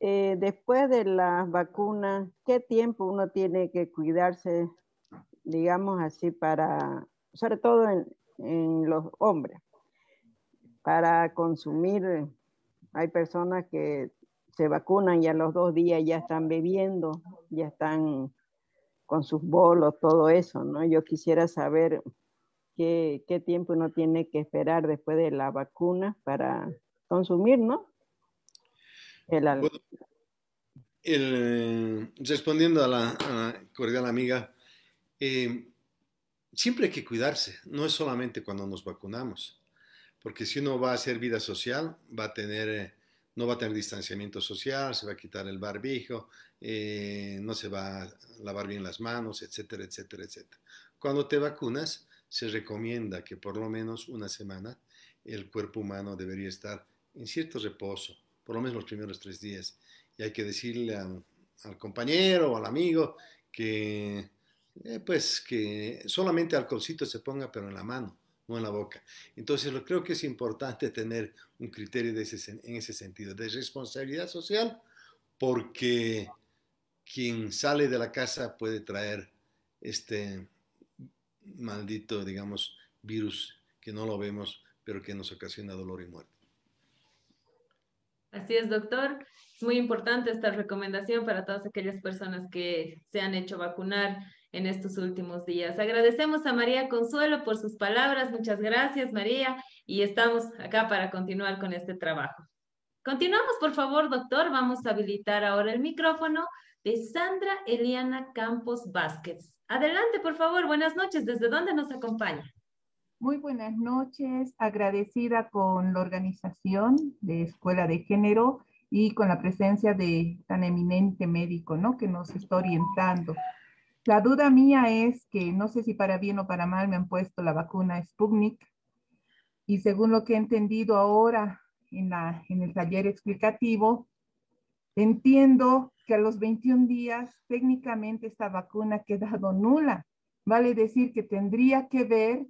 Eh, después de las vacunas, ¿qué tiempo uno tiene que cuidarse digamos así, para, sobre todo en, en los hombres, para consumir, hay personas que se vacunan y a los dos días ya están bebiendo, ya están con sus bolos, todo eso, ¿no? Yo quisiera saber qué, tiempo uno tiene que esperar después de la vacuna para consumir, ¿no? El, el, respondiendo a la, a la, cordial amiga, eh, siempre hay que cuidarse, no es solamente cuando nos vacunamos, porque si uno va a hacer vida social, va a tener, eh, no va a tener distanciamiento social, se va a quitar el barbijo, eh, no se va a lavar bien las manos, etcétera, etcétera, etcétera. Cuando te vacunas, se recomienda que por lo menos una semana el cuerpo humano debería estar en cierto reposo, por lo menos los primeros tres días. Y hay que decirle al, compañero o al amigo que, eh, pues, que solamente alcoholcito se ponga, pero en la mano, en la boca. Entonces, lo, creo que es importante tener un criterio de ese, en ese sentido, de responsabilidad social, porque quien sale de la casa puede traer este maldito, digamos, virus que no lo vemos, pero que nos ocasiona dolor y muerte. Así es, doctor. Es muy importante esta recomendación para todas aquellas personas que se han hecho vacunar en estos últimos días. Agradecemos a María Consuelo por sus palabras. Muchas gracias, María. Y estamos acá para continuar con este trabajo. Continuamos, por favor, doctor. Vamos a habilitar ahora el micrófono de Sandra Eliana Campos Vázquez. Adelante, por favor. Buenas noches. ¿Desde dónde nos acompaña? Muy buenas noches. Agradecida con la organización de Escuela de Género y con la presencia de tan eminente médico, ¿no? Que nos está orientando. La duda mía es que no sé si para bien o para mal me han puesto la vacuna Sputnik y según lo que he entendido ahora en, la, en el taller explicativo, entiendo que a los 21 días técnicamente esta vacuna ha quedado nula. Vale decir que tendría que ver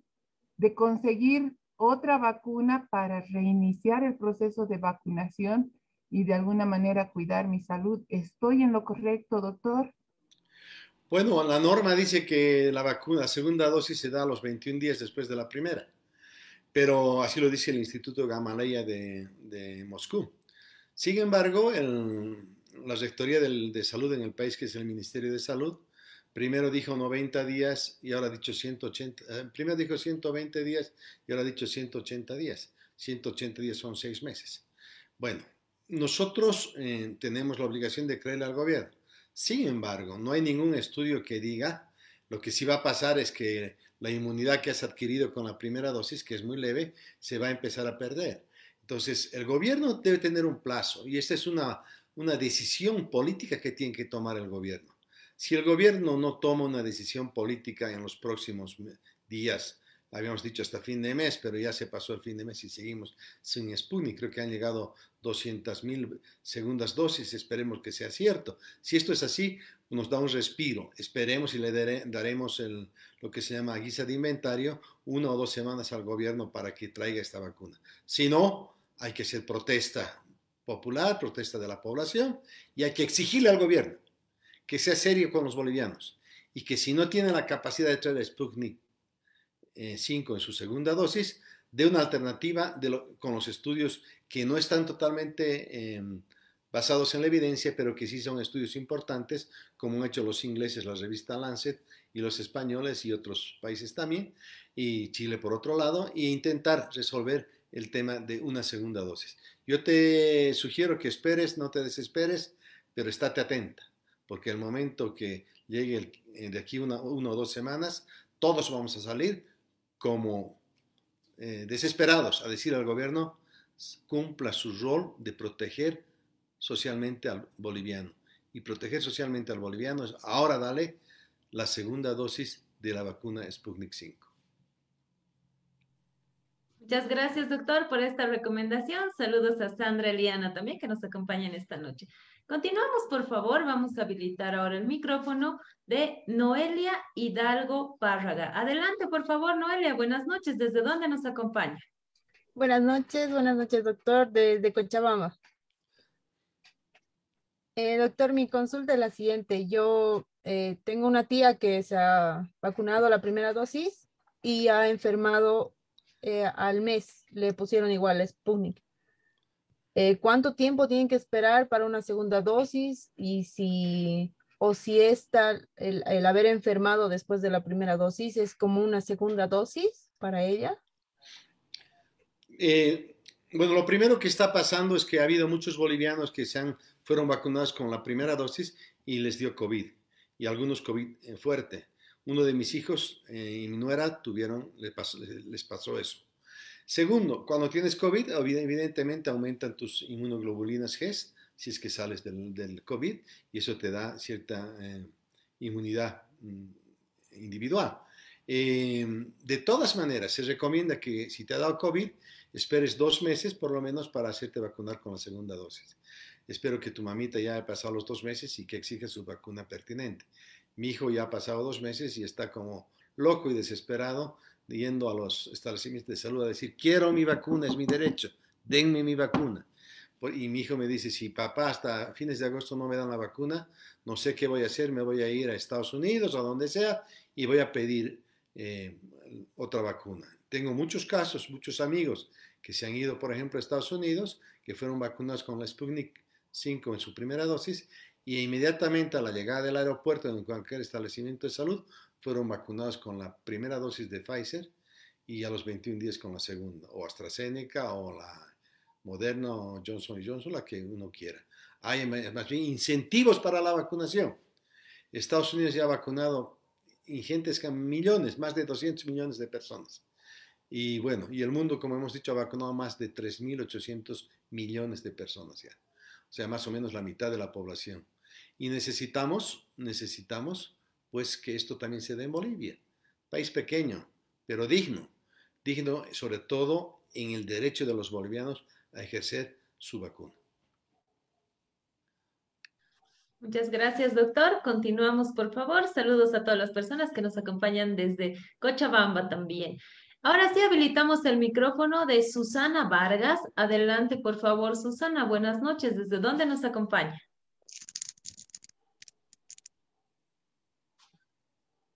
de conseguir otra vacuna para reiniciar el proceso de vacunación y de alguna manera cuidar mi salud. ¿Estoy en lo correcto, doctor? Bueno, la norma dice que la vacuna, segunda dosis se da a los 21 días después de la primera, pero así lo dice el Instituto Gamaleya de, Moscú. Sin embargo, el, la Rectoría de Salud en el país, que es el Ministerio de Salud, primero dijo 90 días y ahora ha dicho 180, eh, primero dijo 120 días y ahora ha dicho 180 días. 180 días son seis meses. Bueno, nosotros eh, tenemos la obligación de creerle al gobierno. Sin embargo, no hay ningún estudio que diga, lo que sí va a pasar es que la inmunidad que has adquirido con la primera dosis, que es muy leve, se va a empezar a perder. Entonces, el gobierno debe tener un plazo y esta es una, una decisión política que tiene que tomar el gobierno. Si el gobierno no toma una decisión política en los próximos días, habíamos dicho hasta fin de mes, pero ya se pasó el fin de mes y seguimos sin Sputnik. Creo que han llegado 200 mil segundas dosis, esperemos que sea cierto. Si esto es así, nos da un respiro. Esperemos y le daremos el, lo que se llama guisa de inventario una o dos semanas al gobierno para que traiga esta vacuna. Si no, hay que hacer protesta popular, protesta de la población, y hay que exigirle al gobierno que sea serio con los bolivianos y que si no tiene la capacidad de traer Sputnik 5 eh, en su segunda dosis, de una alternativa de con los estudios que no están totalmente eh, basados en la evidencia, pero que sí son estudios importantes, como han hecho los ingleses, la revista Lancet, y los españoles y otros países también, y Chile por otro lado, e intentar resolver el tema de una segunda dosis. Yo te sugiero que esperes, no te desesperes, pero estate atenta, porque el momento que llegue el, eh, de aquí una, una, o dos semanas, todos vamos a salir como eh, desesperados a decir al gobierno, cumpla su rol de proteger socialmente al boliviano. Y proteger socialmente al boliviano es ahora dale la segunda dosis de la vacuna Sputnik 5. Muchas gracias, doctor, por esta recomendación. Saludos a Sandra Eliana también, que nos acompaña en esta noche. Continuamos, por favor. Vamos a habilitar ahora el micrófono de Noelia Hidalgo Párraga. Adelante, por favor, Noelia. Buenas noches. ¿Desde dónde nos acompaña? Buenas noches, buenas noches, doctor, desde Cochabamba. Eh, doctor, mi consulta es la siguiente. Yo eh, tengo una tía que se ha vacunado la primera dosis y ha enfermado eh, al mes. Le pusieron igual Sputnik. Eh, ¿Cuánto tiempo tienen que esperar para una segunda dosis? Y si, o si esta, el, haber enfermado después de la primera dosis es como una segunda dosis para ella. Eh, bueno, lo primero que está pasando es que ha habido muchos bolivianos que se han, fueron vacunados con la primera dosis y les dio COVID, y algunos COVID eh, fuerte. Uno de mis hijos eh, y mi nuera tuvieron, les pasó eso. Segundo, cuando tienes COVID, evidentemente aumentan tus inmunoglobulinas G, si es que sales del, del COVID, y eso te da cierta eh, inmunidad mm, individual. Eh, de todas maneras, se recomienda que si te ha dado COVID, esperes dos meses por lo menos para hacerte vacunar con la segunda dosis. Espero que tu mamita ya haya pasado los dos meses y que exija su vacuna pertinente. Mi hijo ya ha pasado dos meses y está como loco y desesperado yendo a los establecimientos de salud a decir, quiero mi vacuna, es mi derecho, denme mi vacuna. Y mi hijo me dice, si papá hasta fines de agosto no me dan la vacuna, no sé qué voy a hacer, me voy a ir a Estados Unidos o a donde sea y voy a pedir eh, otra vacuna. Tengo muchos casos, muchos amigos que se han ido, por ejemplo, a Estados Unidos, que fueron vacunados con la Sputnik 5 en su primera dosis y inmediatamente a la llegada del aeropuerto en cualquier establecimiento de salud fueron vacunados con la primera dosis de Pfizer y a los 21 días con la segunda, o AstraZeneca o la Moderna o Johnson Johnson, la que uno quiera. Hay más bien incentivos para la vacunación. Estados Unidos ya ha vacunado ingentes millones, más de 200 millones de personas. Y bueno, y el mundo, como hemos dicho, ha vacunado más de 3.800 millones de personas ya. O sea, más o menos la mitad de la población. Y necesitamos, necesitamos pues que esto también se dé en Bolivia. País pequeño, pero digno. Digno sobre todo en el derecho de los bolivianos a ejercer su vacuna. Muchas gracias, doctor. Continuamos, por favor. Saludos a todas las personas que nos acompañan desde Cochabamba también. Ahora sí habilitamos el micrófono de Susana Vargas. Adelante, por favor, Susana. Buenas noches. ¿Desde dónde nos acompaña?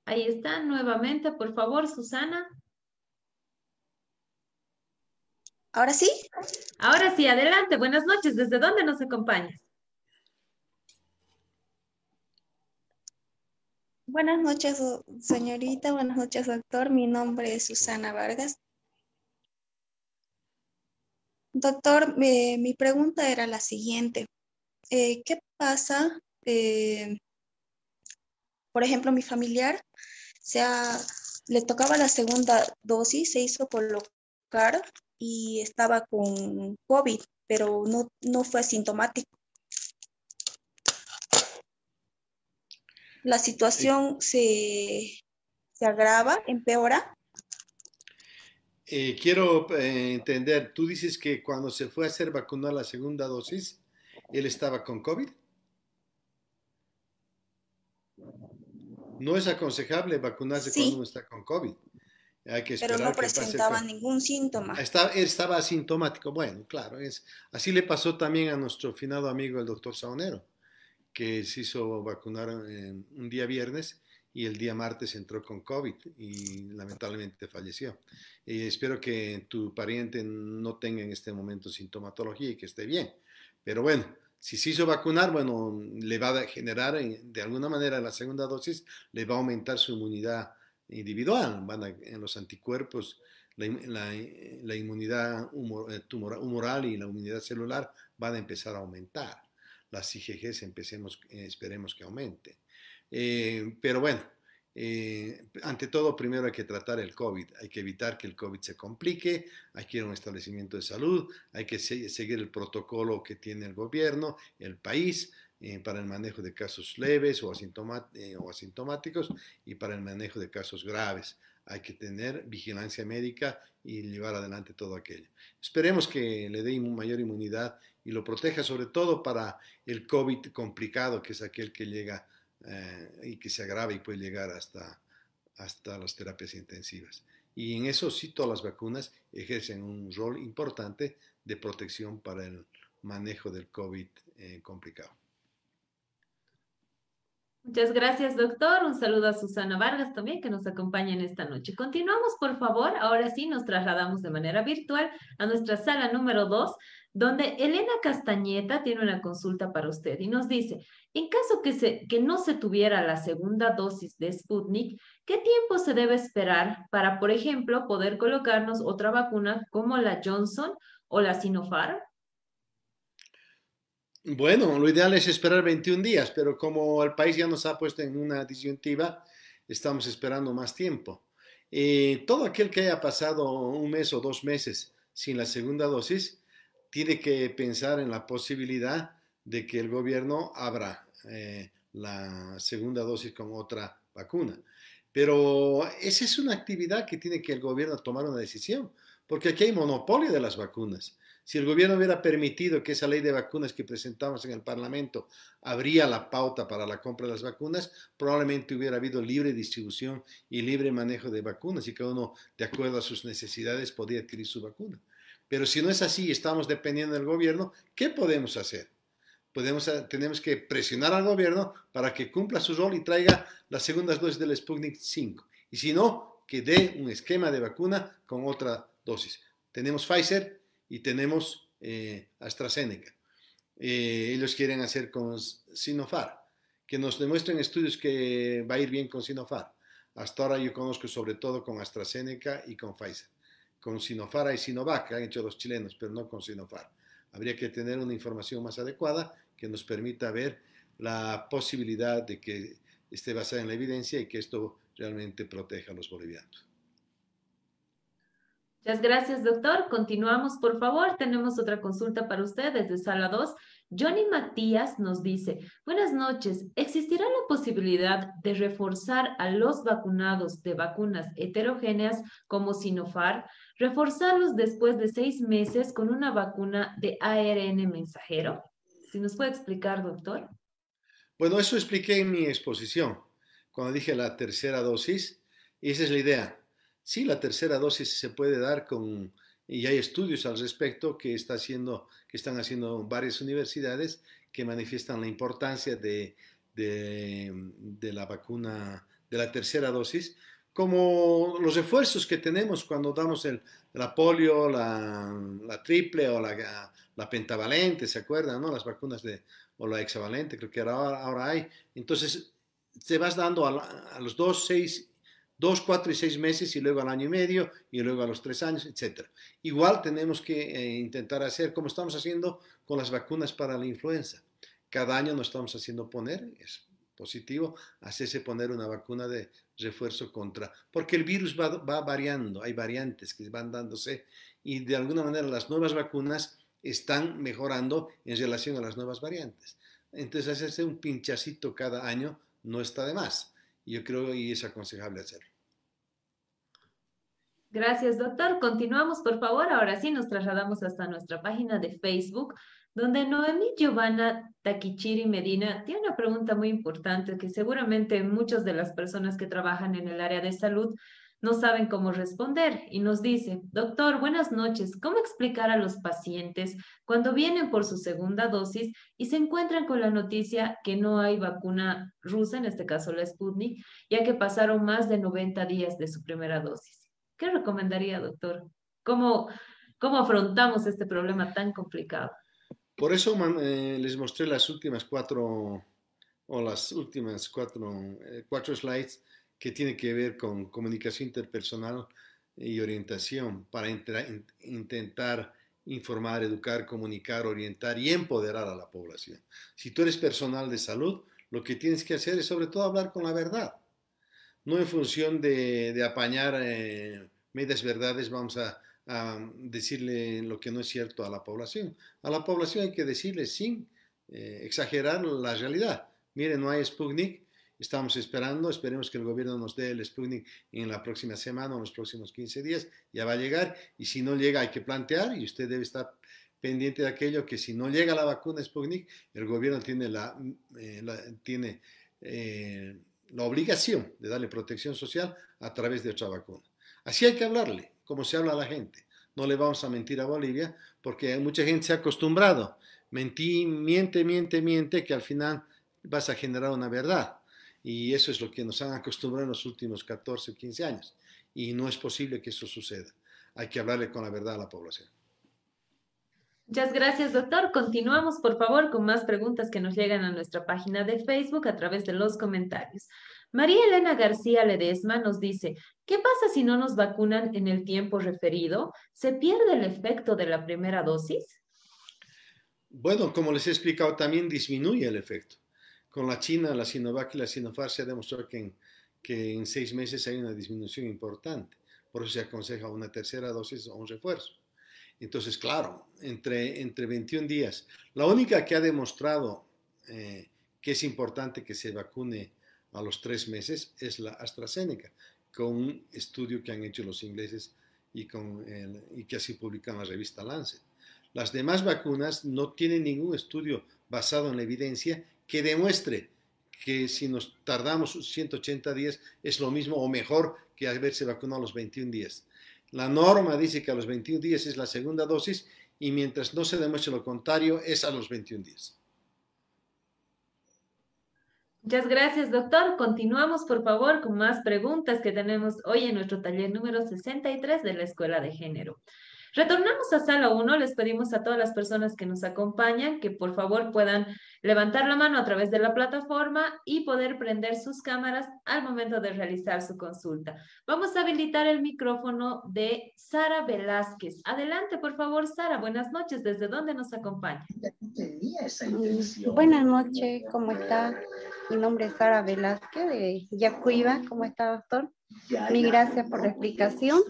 Ahí está, nuevamente, por favor, Susana. ¿Ahora sí? Ahora sí, adelante. Buenas noches. ¿Desde dónde nos acompañas? Buenas noches, señorita. Buenas noches, doctor. Mi nombre es Susana Vargas. Doctor, eh, mi pregunta era la siguiente. Eh, ¿Qué pasa eh, por ejemplo, mi familiar se le tocaba la segunda dosis, se hizo colocar y estaba con COVID, pero no, no fue asintomático. La situación se, agrava, empeora. Eh, quiero eh, entender, tú dices que cuando se fue a hacer vacunar la segunda dosis, él estaba con COVID. No es aconsejable vacunarse cuando uno está con COVID. Hay que esperar Pero no presentaba ningún síntoma. Estaba, estaba asintomático. Bueno, claro, es, así le pasó también a nuestro finado amigo el doctor Saonero, que se hizo vacunar un día viernes y el día martes entró con COVID y lamentablemente falleció. Y espero que tu pariente no tenga en este momento sintomatología y que esté bien. Pero bueno, si se hizo vacunar, bueno, le va a generar de alguna manera la segunda dosis, le va a aumentar su inmunidad individual, van en los anticuerpos, la, inmunidad eh, humoral y la inmunidad celular van a empezar a aumentar. Las IgGs empecemos, eh, esperemos que aumente. Eh, pero bueno, eh, ante todo, primero hay que tratar el COVID, hay que evitar que el COVID se complique, hay que ir a un establecimiento de salud, hay que seguir el protocolo que tiene el gobierno, el país, eh, para el manejo de casos leves o, eh, o asintomáticos y para el manejo de casos graves. Hay que tener vigilancia médica y llevar adelante todo aquello. Esperemos que le dé mayor inmunidad y lo proteja sobre todo para el COVID complicado, que es aquel que llega eh, y que se agrava y puede llegar hasta, hasta las terapias intensivas. Y en eso sí todas las vacunas ejercen un rol importante de protección para el manejo del COVID eh, complicado. Muchas gracias, doctor. Un saludo a Susana Vargas también, que nos acompaña en esta noche. Continuamos, por favor. Ahora sí, nos trasladamos de manera virtual a nuestra sala número dos, donde Elena Castañeta tiene una consulta para usted y nos dice, en caso que, no se tuviera la segunda dosis de Sputnik, ¿qué tiempo se debe esperar para, por ejemplo, poder colocarnos otra vacuna como la Johnson o la Sinopharm? Bueno, lo ideal es esperar 21 días, pero como el país ya nos ha puesto en una disyuntiva, estamos esperando más tiempo. Eh, todo aquel que haya pasado un mes o dos meses sin la segunda dosis, tiene que pensar en la posibilidad de que el gobierno abra eh, la segunda dosis con otra vacuna. Pero esa es una actividad que tiene que el gobierno tomar una decisión, porque aquí hay monopolio de las vacunas. Si el gobierno hubiera permitido que esa ley de vacunas que presentamos en el Parlamento abría la pauta para la compra de las vacunas, probablemente hubiera habido libre distribución y libre manejo de vacunas y cada uno, de acuerdo a sus necesidades, podía adquirir su vacuna. Pero si no es así y estamos dependiendo del gobierno, ¿qué podemos hacer? Podemos, tenemos que presionar al gobierno para que cumpla su rol y traiga las segundas dosis del Sputnik 5. Y si no, que dé un esquema de vacuna con otra dosis. Tenemos Pfizer, y tenemos eh, AstraZeneca. Eh, ellos quieren hacer con Sinopharm, que nos demuestren estudios que va a ir bien con Sinopharm. Hasta ahora yo conozco sobre todo con AstraZeneca y con Pfizer. Con Sinopharm y Sinovac, que han hecho los chilenos, pero no con Sinopharm. Habría que tener una información más adecuada que nos permita ver la posibilidad de que esté basada en la evidencia y que esto realmente proteja a los bolivianos. Muchas gracias, doctor. Continuamos, por favor. Tenemos otra consulta para usted desde sala 2. Johnny Matías nos dice, buenas noches, ¿existirá la posibilidad de reforzar a los vacunados de vacunas heterogéneas como Sinopharm, reforzarlos después de seis meses con una vacuna de ARN mensajero? Si nos puede explicar, doctor. Bueno, eso expliqué en mi exposición, cuando dije la tercera dosis, y esa es la idea Sí, la tercera dosis se puede dar con, y hay estudios al respecto que, está haciendo, que están haciendo varias universidades que manifiestan la importancia de, de, la vacuna, de la tercera dosis, como los refuerzos que tenemos cuando damos el, la polio, la, la triple o la, la, pentavalente, ¿se acuerdan? No? Las vacunas de, o la hexavalente, creo que ahora, ahora hay. Entonces, te vas dando a, a los dos, seis dos, cuatro y seis meses y luego al año y medio y luego a los tres años, etc. Igual tenemos que eh, intentar hacer como estamos haciendo con las vacunas para la influenza. Cada año nos estamos haciendo poner, es positivo, hacerse poner una vacuna de refuerzo contra, porque el virus va, va variando, hay variantes que van dándose y de alguna manera las nuevas vacunas están mejorando en relación a las nuevas variantes. Entonces hacerse un pinchacito cada año no está de más yo creo y es aconsejable hacerlo. Gracias, doctor. Continuamos, por favor. Ahora sí, nos trasladamos hasta nuestra página de Facebook, donde Noemí Giovanna Takichiri Medina tiene una pregunta muy importante que seguramente muchas de las personas que trabajan en el área de salud no saben cómo responder y nos dice, doctor, buenas noches, ¿cómo explicar a los pacientes cuando vienen por su segunda dosis y se encuentran con la noticia que no hay vacuna rusa, en este caso la Sputnik, ya que pasaron más de 90 días de su primera dosis? ¿Qué recomendaría, doctor? ¿Cómo, cómo afrontamos este problema tan complicado? Por eso eh, les mostré las últimas cuatro o las últimas cuatro, eh, cuatro slides que tiene que ver con comunicación interpersonal y orientación para intentar informar, educar, comunicar, orientar y empoderar a la población. Si tú eres personal de salud, lo que tienes que hacer es sobre todo hablar con la verdad. No en función de, apañar eh, medias verdades, vamos a, decirle lo que no es cierto a la población. A la población hay que decirle sin eh, exagerar la realidad. Mire, no hay Sputnik, Estamos esperando, esperemos que el gobierno nos dé el Sputnik en la próxima semana o en los próximos 15 días, ya va a llegar y si no llega hay que plantear y usted debe estar pendiente de aquello que si no llega la vacuna Sputnik, el gobierno tiene la, eh, tiene, eh, la obligación de darle protección social a través de otra vacuna. Así hay que hablarle, como se habla a la gente. No le vamos a mentir a Bolivia porque mucha gente se ha acostumbrado. Mentí, miente, miente, miente, que al final vas a generar una verdad. Y eso es lo que nos han acostumbrado en los últimos 14 o 15 años. Y no es posible que eso suceda. Hay que hablarle con la verdad a la población. Muchas gracias, doctor. Continuamos, por favor, con más preguntas que nos llegan a nuestra página de Facebook a través de los comentarios. María Elena García Ledesma nos dice, ¿qué pasa si no nos vacunan en el tiempo referido? ¿Se pierde el efecto de la primera dosis? Bueno, como les he explicado, también disminuye el efecto. Con la China, la Sinovac y la Sinopharm se ha demostrado que en, que en seis meses hay una disminución importante. Por eso se aconseja una tercera dosis o un refuerzo. Entonces, claro, entre, entre 21 días. La única que ha demostrado eh, que es importante que se vacune a los tres meses es la AstraZeneca, con un estudio que han hecho los ingleses y, con y que así publican la revista Lancet. Las demás vacunas no tienen ningún estudio basado en la evidencia que demuestre que si nos tardamos 180 días es lo mismo o mejor que haberse vacunado a los 21 días. La norma dice que a los 21 días es la segunda dosis y mientras no se demuestre lo contrario es a los 21 días. Muchas gracias, doctor. Continuamos, por favor, con más preguntas que tenemos hoy en nuestro taller número 63 de la Escuela de Género. Retornamos a sala 1, les pedimos a todas las personas que nos acompañan que por favor puedan levantar la mano a través de la plataforma y poder prender sus cámaras al momento de realizar su consulta. Vamos a habilitar el micrófono de Sara Velázquez. Adelante, por favor, Sara. Buenas noches. ¿Desde dónde nos acompaña? Mm, buenas noches, ¿cómo está? Mi nombre es Sara Velázquez de Yacuiba. ¿Cómo está, doctor? Mil gracias por la explicación.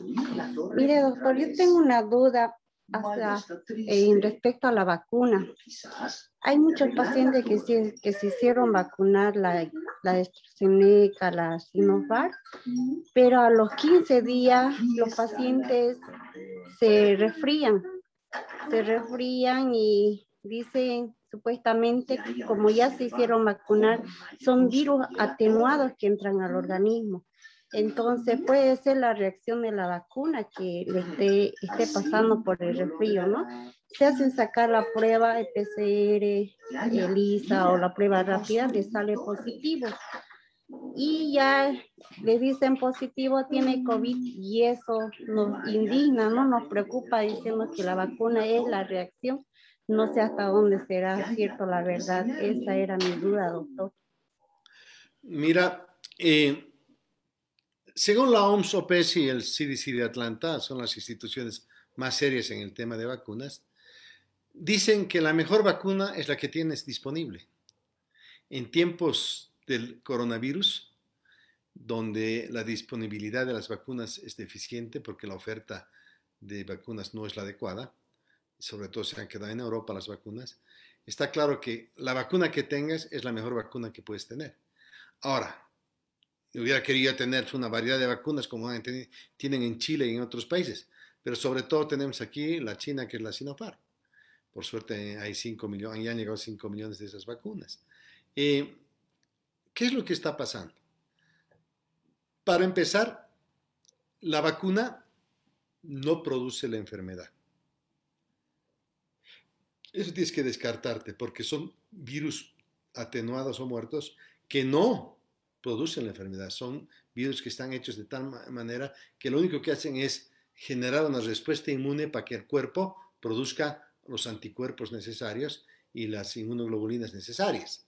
Mire, doctor, yo tengo una duda en respecto a la vacuna. Hay muchos pacientes que se, que se hicieron vacunar la, la AstraZeneca, la Sinovac, pero a los 15 días los pacientes se resfrían, se resfrían y dicen supuestamente como ya se hicieron vacunar, son virus atenuados que entran al organismo. Entonces puede ser la reacción de la vacuna que le esté, esté pasando por el resfrío, ¿no? Se hacen sacar la prueba de PCR, ELISA o la prueba rápida, le sale positivo. Y ya le dicen positivo, tiene COVID y eso nos indigna, ¿no? Nos preocupa diciendo que la vacuna es la reacción. No sé hasta dónde será cierto la verdad. Esa era mi duda, doctor. Mira, eh, según la OMS, OPS y el CDC de Atlanta, son las instituciones más serias en el tema de vacunas, dicen que la mejor vacuna es la que tienes disponible. En tiempos del coronavirus, donde la disponibilidad de las vacunas es deficiente porque la oferta de vacunas no es la adecuada, sobre todo se han quedado en Europa las vacunas, está claro que la vacuna que tengas es la mejor vacuna que puedes tener. Ahora, hubiera querido tener una variedad de vacunas como tienen en Chile y en otros países, pero sobre todo tenemos aquí la China, que es la Sinopharm. Por suerte hay 5 millones, ya han llegado 5 millones de esas vacunas. Eh, ¿Qué es lo que está pasando? Para empezar, la vacuna no produce la enfermedad. Eso tienes que descartarte porque son virus atenuados o muertos que no producen la enfermedad. Son virus que están hechos de tal manera que lo único que hacen es generar una respuesta inmune para que el cuerpo produzca los anticuerpos necesarios y las inmunoglobulinas necesarias.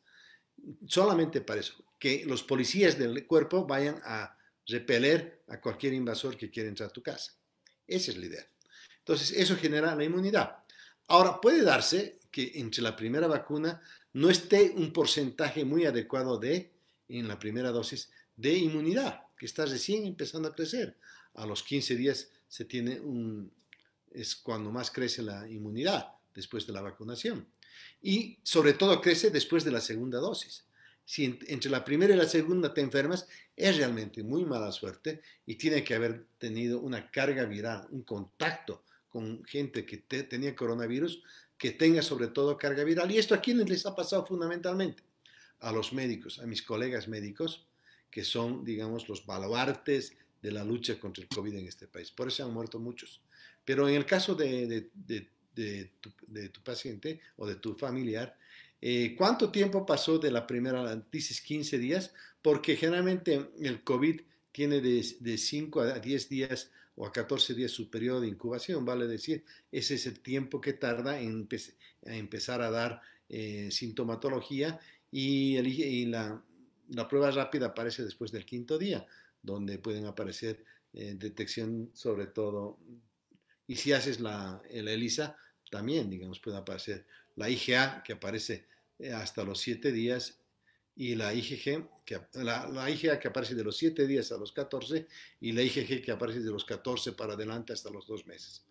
Solamente para eso, que los policías del cuerpo vayan a repeler a cualquier invasor que quiera entrar a tu casa. Esa es la idea. Entonces, eso genera la inmunidad. Ahora, puede darse que entre la primera vacuna no esté un porcentaje muy adecuado de en la primera dosis de inmunidad, que está recién empezando a crecer. A los 15 días se tiene un, es cuando más crece la inmunidad después de la vacunación. Y sobre todo crece después de la segunda dosis. Si entre la primera y la segunda te enfermas, es realmente muy mala suerte y tiene que haber tenido una carga viral, un contacto con gente que tenía coronavirus, que tenga sobre todo carga viral. Y esto a quienes les ha pasado fundamentalmente a los médicos, a mis colegas médicos, que son, digamos, los baluartes de la lucha contra el COVID en este país. Por eso han muerto muchos. Pero en el caso de, tu, paciente o de tu familiar, Eh, ¿Cuánto tiempo pasó de la primera, dices 15 días? Porque generalmente el COVID tiene de, de 5 a 10 días o a 14 días su periodo de incubación, vale decir, ese es el tiempo que tarda en empezar a dar eh, sintomatología y, la, prueba rápida aparece después del quinto día, donde pueden aparecer eh, detección sobre todo, y si haces la, el ELISA, también, digamos, puede aparecer la IgA, que aparece eh, hasta los siete días, y la IgG, que, la, IgA que aparece de los 7 días a los 14, y la IgG que aparece de los 14 para adelante hasta los 2 meses.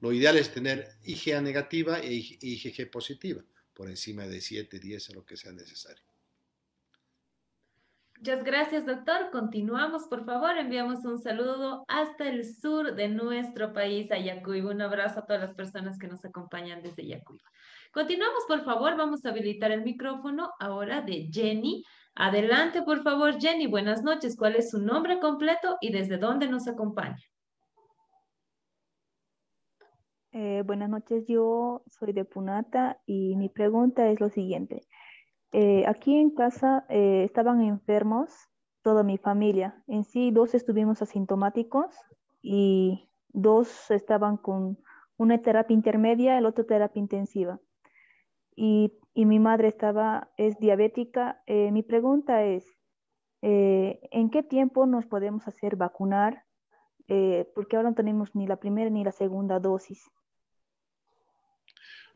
Lo ideal es tener IgA negativa e IgG positiva, por encima de 7, 10, a lo que sea necesario. Muchas gracias, doctor. Continuamos, por favor. Enviamos un saludo hasta el sur de nuestro país, a Yacuiba. Un abrazo a todas las personas que nos acompañan desde Yacuiba. Continuamos, por favor. Vamos a habilitar el micrófono ahora de Jenny. Adelante, por favor, Jenny. Buenas noches. ¿Cuál es su nombre completo y desde dónde nos acompaña? Eh, buenas noches, yo soy de Punata y mi pregunta es lo siguiente. Eh, aquí en casa eh, estaban enfermos toda mi familia. En sí, dos estuvimos asintomáticos y dos estaban con una terapia intermedia, el otro terapia intensiva y, mi madre estaba, es diabética. Mi pregunta es, ¿en qué tiempo nos podemos hacer vacunar? Porque ahora no tenemos ni la primera ni la segunda dosis.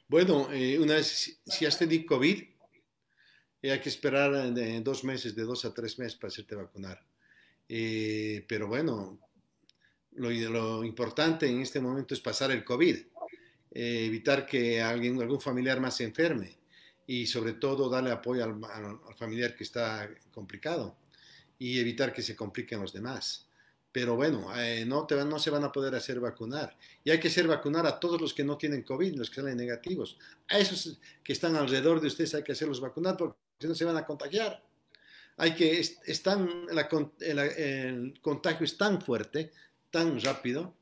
Bueno, una vez, si has tenido COVID, hay que esperar dos meses, de dos a tres meses para hacerte vacunar. pero bueno, lo, importante en este momento es pasar el COVID. Eh, evitar que alguien, algún familiar más se enferme y sobre todo darle apoyo al, familiar que está complicado y evitar que se compliquen los demás. Pero bueno, eh, no, te, no se van a poder hacer vacunar. Y hay que hacer vacunar a todos los que no tienen COVID, los que salen negativos. A esos que están alrededor de ustedes hay que hacerlos vacunar porque si no se van a contagiar. Hay que, están, el contagio es tan fuerte, tan rápido,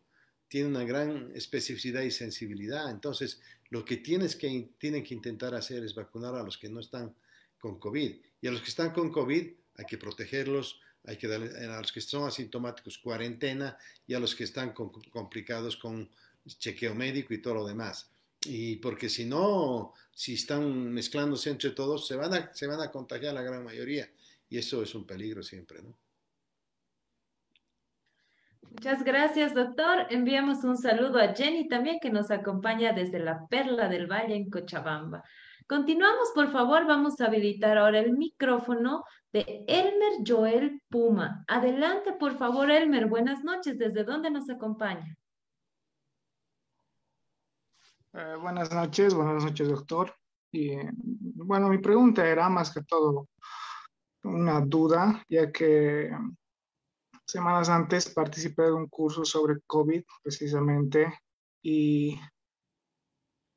tiene una gran especificidad y sensibilidad. Entonces, lo que tienes que, tienen que intentar hacer es vacunar a los que no están con COVID. Y a los que están con COVID hay que protegerlos, hay que darle, a los que son asintomáticos cuarentena y a los que están complicados con chequeo médico y todo lo demás. Y porque si no, si están mezclándose entre todos, se van a, se van a contagiar la gran mayoría. Y eso es un peligro siempre, ¿no? Muchas gracias, doctor. Enviamos un saludo a Jenny también que nos acompaña desde la Perla del Valle en Cochabamba. Continuamos, por favor, vamos a habilitar ahora el micrófono de Elmer Joel Puma. Adelante, por favor, Elmer. Buenas noches. ¿Desde dónde nos acompaña? Eh, buenas noches, buenas noches, doctor. Y, bueno, mi pregunta era más que todo una duda, ya que Semanas antes participé de un curso sobre COVID precisamente y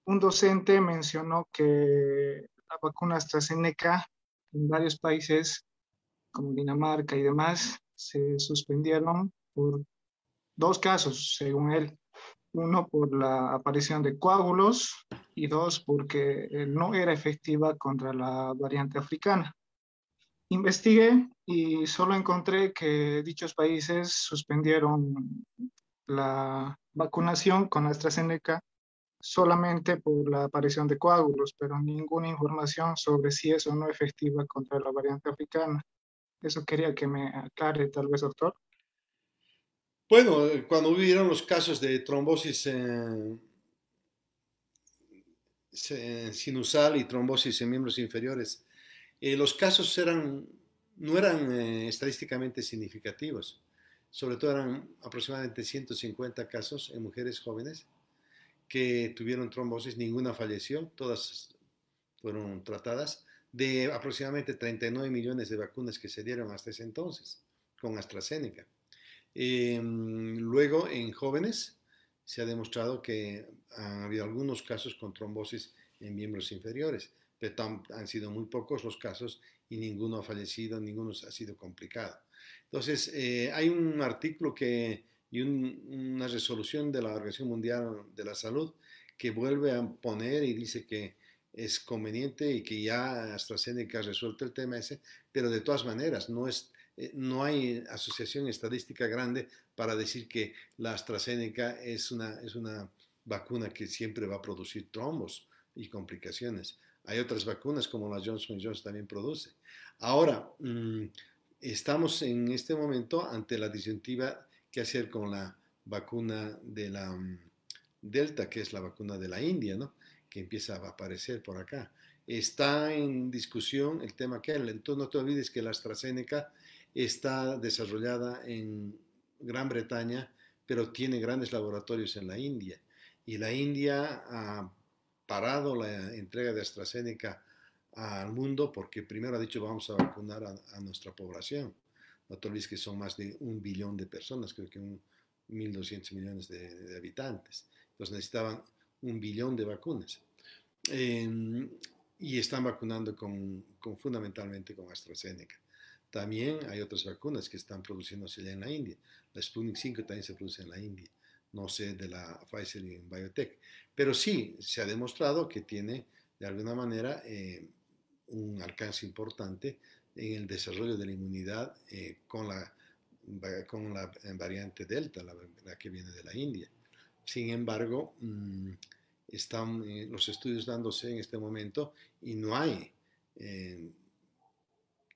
un docente mencionó que la vacuna AstraZeneca en varios países como Dinamarca y demás se suspendieron por dos casos, según él. Uno por la aparición de coágulos y dos porque no era efectiva contra la variante africana. Investigué y solo encontré que dichos países suspendieron la vacunación con AstraZeneca solamente por la aparición de coágulos, pero ninguna información sobre si es o no efectiva contra la variante africana. Eso quería que me aclare tal vez, doctor. Bueno, cuando hubieron los casos de trombosis sinusal y trombosis en miembros inferiores eh, los casos eran, no eran eh, estadísticamente significativos, sobre todo eran aproximadamente 150 casos en mujeres jóvenes que tuvieron trombosis, ninguna falleció, todas fueron tratadas, de aproximadamente 39 millones de vacunas que se dieron hasta ese entonces con AstraZeneca. Em, luego, en jóvenes, se ha demostrado que ha habido algunos casos con trombosis en miembros inferiores pero han sido muy pocos los casos y ninguno ha fallecido, ninguno ha sido complicado. Entonces, eh, hay un artículo que, y una resolución de la Organización Mundial de la Salud que vuelve a poner y dice que es conveniente y que ya AstraZeneca ha resuelto el tema ese, pero de todas maneras no, es, eh, no hay asociación estadística grande para decir que la AstraZeneca es una, es una vacuna que siempre va a producir trombos y complicaciones. Hay otras vacunas como la Johnson Johnson también produce. Ahora, mm, estamos en este momento ante la disyuntiva que hacer con la vacuna de la mm, Delta, que es la vacuna de la India, ¿no? que empieza a aparecer por acá. Está en discusión el tema que entonces no te olvides que la AstraZeneca está desarrollada en Gran Bretaña, pero tiene grandes laboratorios en la India. Y la India ha parado la entrega de AstraZeneca al mundo porque primero ha dicho vamos a vacunar a, nuestra población. No que son más de un billón de personas, creo que un 1.200 millones de, habitantes. Entonces necesitaban un billón de vacunas. Em, y están vacunando con, fundamentalmente con AstraZeneca. También hay otras vacunas que están produciéndose ya en la India. La Sputnik 5 también se produce en la India. No sé de la Pfizer y Biotech. Pero sí se ha demostrado que tiene de alguna manera eh, un alcance importante en el desarrollo de la inmunidad eh, con, la, con la variante Delta, la, que viene de la India. Sin embargo, mm, están eh, los estudios dándose en este momento y no hay eh,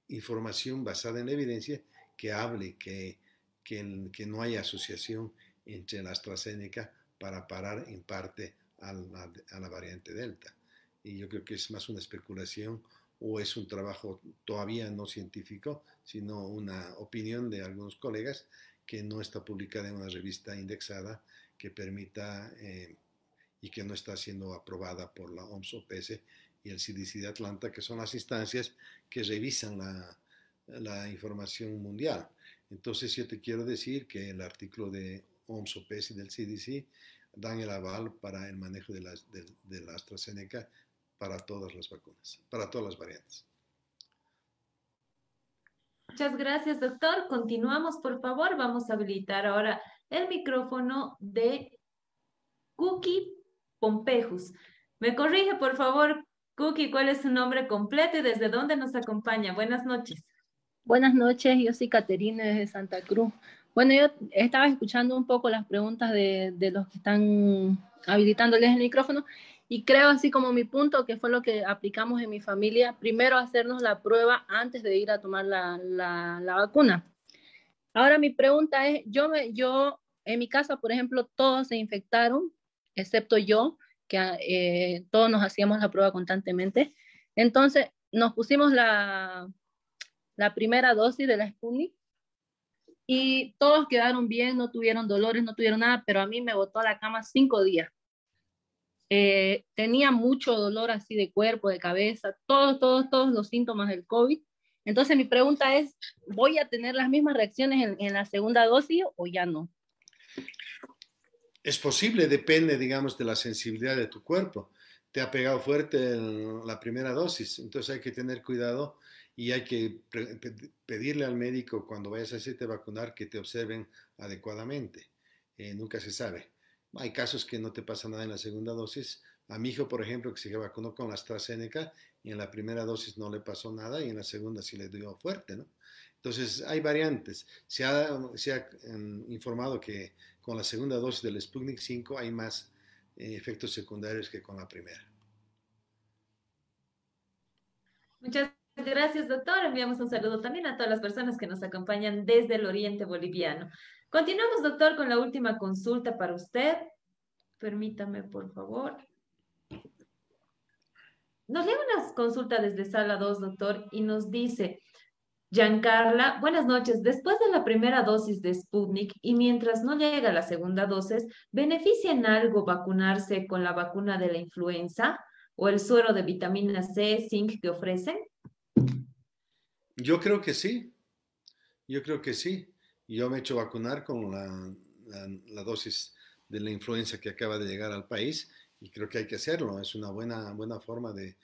información basada en la evidencia que hable que, que, que, no hay asociación entre la AstraZeneca para parar en parte a la, a la variante Delta. Y yo creo que es más una especulación o es un trabajo todavía no científico, sino una opinión de algunos colegas que no está publicada en una revista indexada que permita eh, y que no está siendo aprobada por la OMS OPS y el CDC de Atlanta, que son las instancias que revisan la, la información mundial. Entonces yo te quiero decir que el artículo de OMS OPS y del CDC dan el aval para el manejo de la, de, de la AstraZeneca para todas las vacunas, para todas las variantes. Muchas gracias, doctor. Continuamos, por favor. Vamos a habilitar ahora el micrófono de Cookie Pompejus. Me corrige, por favor, Cookie, cuál es su nombre completo y desde dónde nos acompaña. Buenas noches. Buenas noches, yo soy Caterina desde Santa Cruz. Bueno, yo estaba escuchando un poco las preguntas de, de los que están habilitándoles el micrófono y creo, así como mi punto, que fue lo que aplicamos en mi familia, primero hacernos la prueba antes de ir a tomar la, la, vacuna. Ahora mi pregunta es, yo, me, yo en mi casa, por ejemplo, todos se infectaron, excepto yo, que eh, todos nos hacíamos la prueba constantemente. Entonces, nos pusimos la, la primera dosis de la Sputnik y todos quedaron bien, no tuvieron dolores, no tuvieron nada, pero a mí me botó a la cama cinco días. Eh, tenía mucho dolor así de cuerpo, de cabeza, todos, todos, todos los síntomas del COVID. Entonces mi pregunta es, ¿voy a tener las mismas reacciones en, la segunda dosis o ya no? Es posible, depende, digamos, de la sensibilidad de tu cuerpo. Te ha pegado fuerte la primera dosis, entonces hay que tener cuidado y hay que pedirle al médico cuando vayas a hacerte vacunar que te observen adecuadamente. Eh, nunca se sabe. Hay casos que no te pasa nada en la segunda dosis. A mi hijo, por ejemplo, que se vacunó con la AstraZeneca y en la primera dosis no le pasó nada y en la segunda sí le dio fuerte, ¿no? Entonces, hay variantes. Se ha, se ha em, informado que con la segunda dosis del Sputnik 5 hay más eh, efectos secundarios que con la primera. Muchas gracias, doctor. Enviamos un saludo también a todas las personas que nos acompañan desde el oriente boliviano. Continuamos, doctor, con la última consulta para usted. Permítame, por favor. Nos llega una consulta desde sala 2, doctor, y nos dice, Giancarla, buenas noches. Después de la primera dosis de Sputnik y mientras no llega la segunda dosis, ¿beneficia en algo vacunarse con la vacuna de la influenza o el suero de vitamina C, zinc que ofrecen? Yo creo que sí. Yo creo que sí. Yo me he hecho vacunar con la, dosis de la influenza que acaba de llegar al país y creo que hay que hacerlo. Es una buena, buena forma de,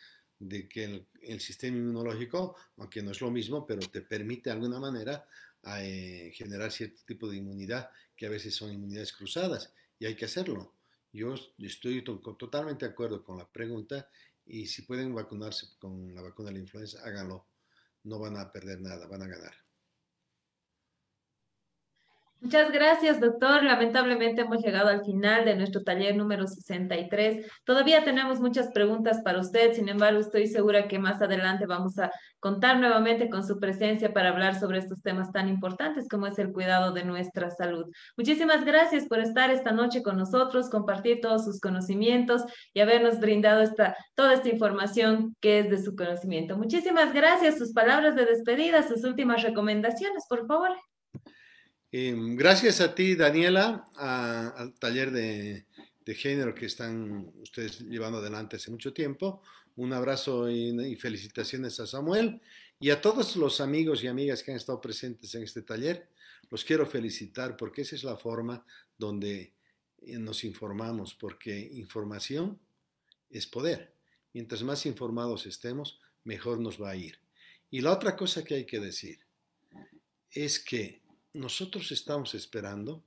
que el, el, sistema inmunológico, aunque no es lo mismo, pero te permite de alguna manera eh, generar cierto tipo de inmunidad que a veces son inmunidades cruzadas y hay que hacerlo. Yo estoy totalmente de acuerdo con la pregunta y si pueden vacunarse con la vacuna de la influenza, háganlo. No van a perder nada, van a ganar. Muchas gracias, doctor. Lamentablemente hemos llegado al final de nuestro taller número 63. Todavía tenemos muchas preguntas para usted, sin embargo, estoy segura que más adelante vamos a contar nuevamente con su presencia para hablar sobre estos temas tan importantes como es el cuidado de nuestra salud. Muchísimas gracias por estar esta noche con nosotros, compartir todos sus conocimientos y habernos brindado esta, toda esta información que es de su conocimiento. Muchísimas gracias. Sus palabras de despedida, sus últimas recomendaciones, por favor. Em, gracias a ti, Daniela, al taller de, género que están ustedes llevando adelante hace mucho tiempo. Un abrazo y, felicitaciones a Samuel y a todos los amigos y amigas que han estado presentes en este taller. Los quiero felicitar porque esa es la forma donde eh, nos informamos, porque información es poder. Mientras más informados estemos, mejor nos va a ir. Y la otra cosa que hay que decir es que nosotros estamos esperando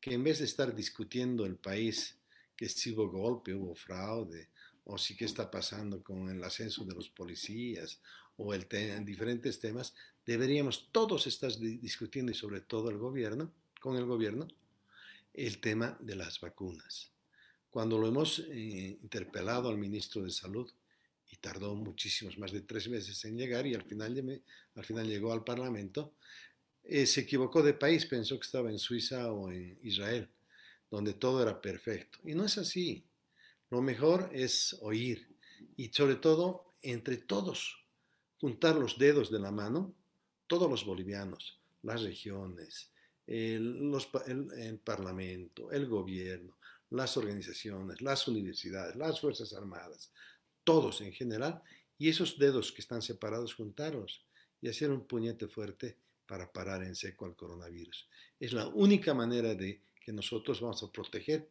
que en vez de estar discutiendo el país que si hubo golpe, hubo fraude, o si qué está pasando con el ascenso de los policías, o el en diferentes temas, deberíamos todos estar discutiendo y sobre todo el gobierno, con el gobierno, el tema de las vacunas. Cuando lo hemos eh, interpelado al ministro de Salud, y tardó muchísimos, más de tres meses en llegar, y al final, al final llegó al Parlamento, eh, se equivocó de país, pensó que estaba en Suiza o en Israel, donde todo era perfecto. Y no es así. Lo mejor es oír y sobre todo entre todos, juntar los dedos de la mano, todos los bolivianos, las regiones, el, el Parlamento, el gobierno, las organizaciones, las universidades, las Fuerzas Armadas, todos en general, y esos dedos que están separados, juntarlos y hacer un puñete fuerte para parar en seco al coronavirus. Es la única manera de que nosotros vamos a proteger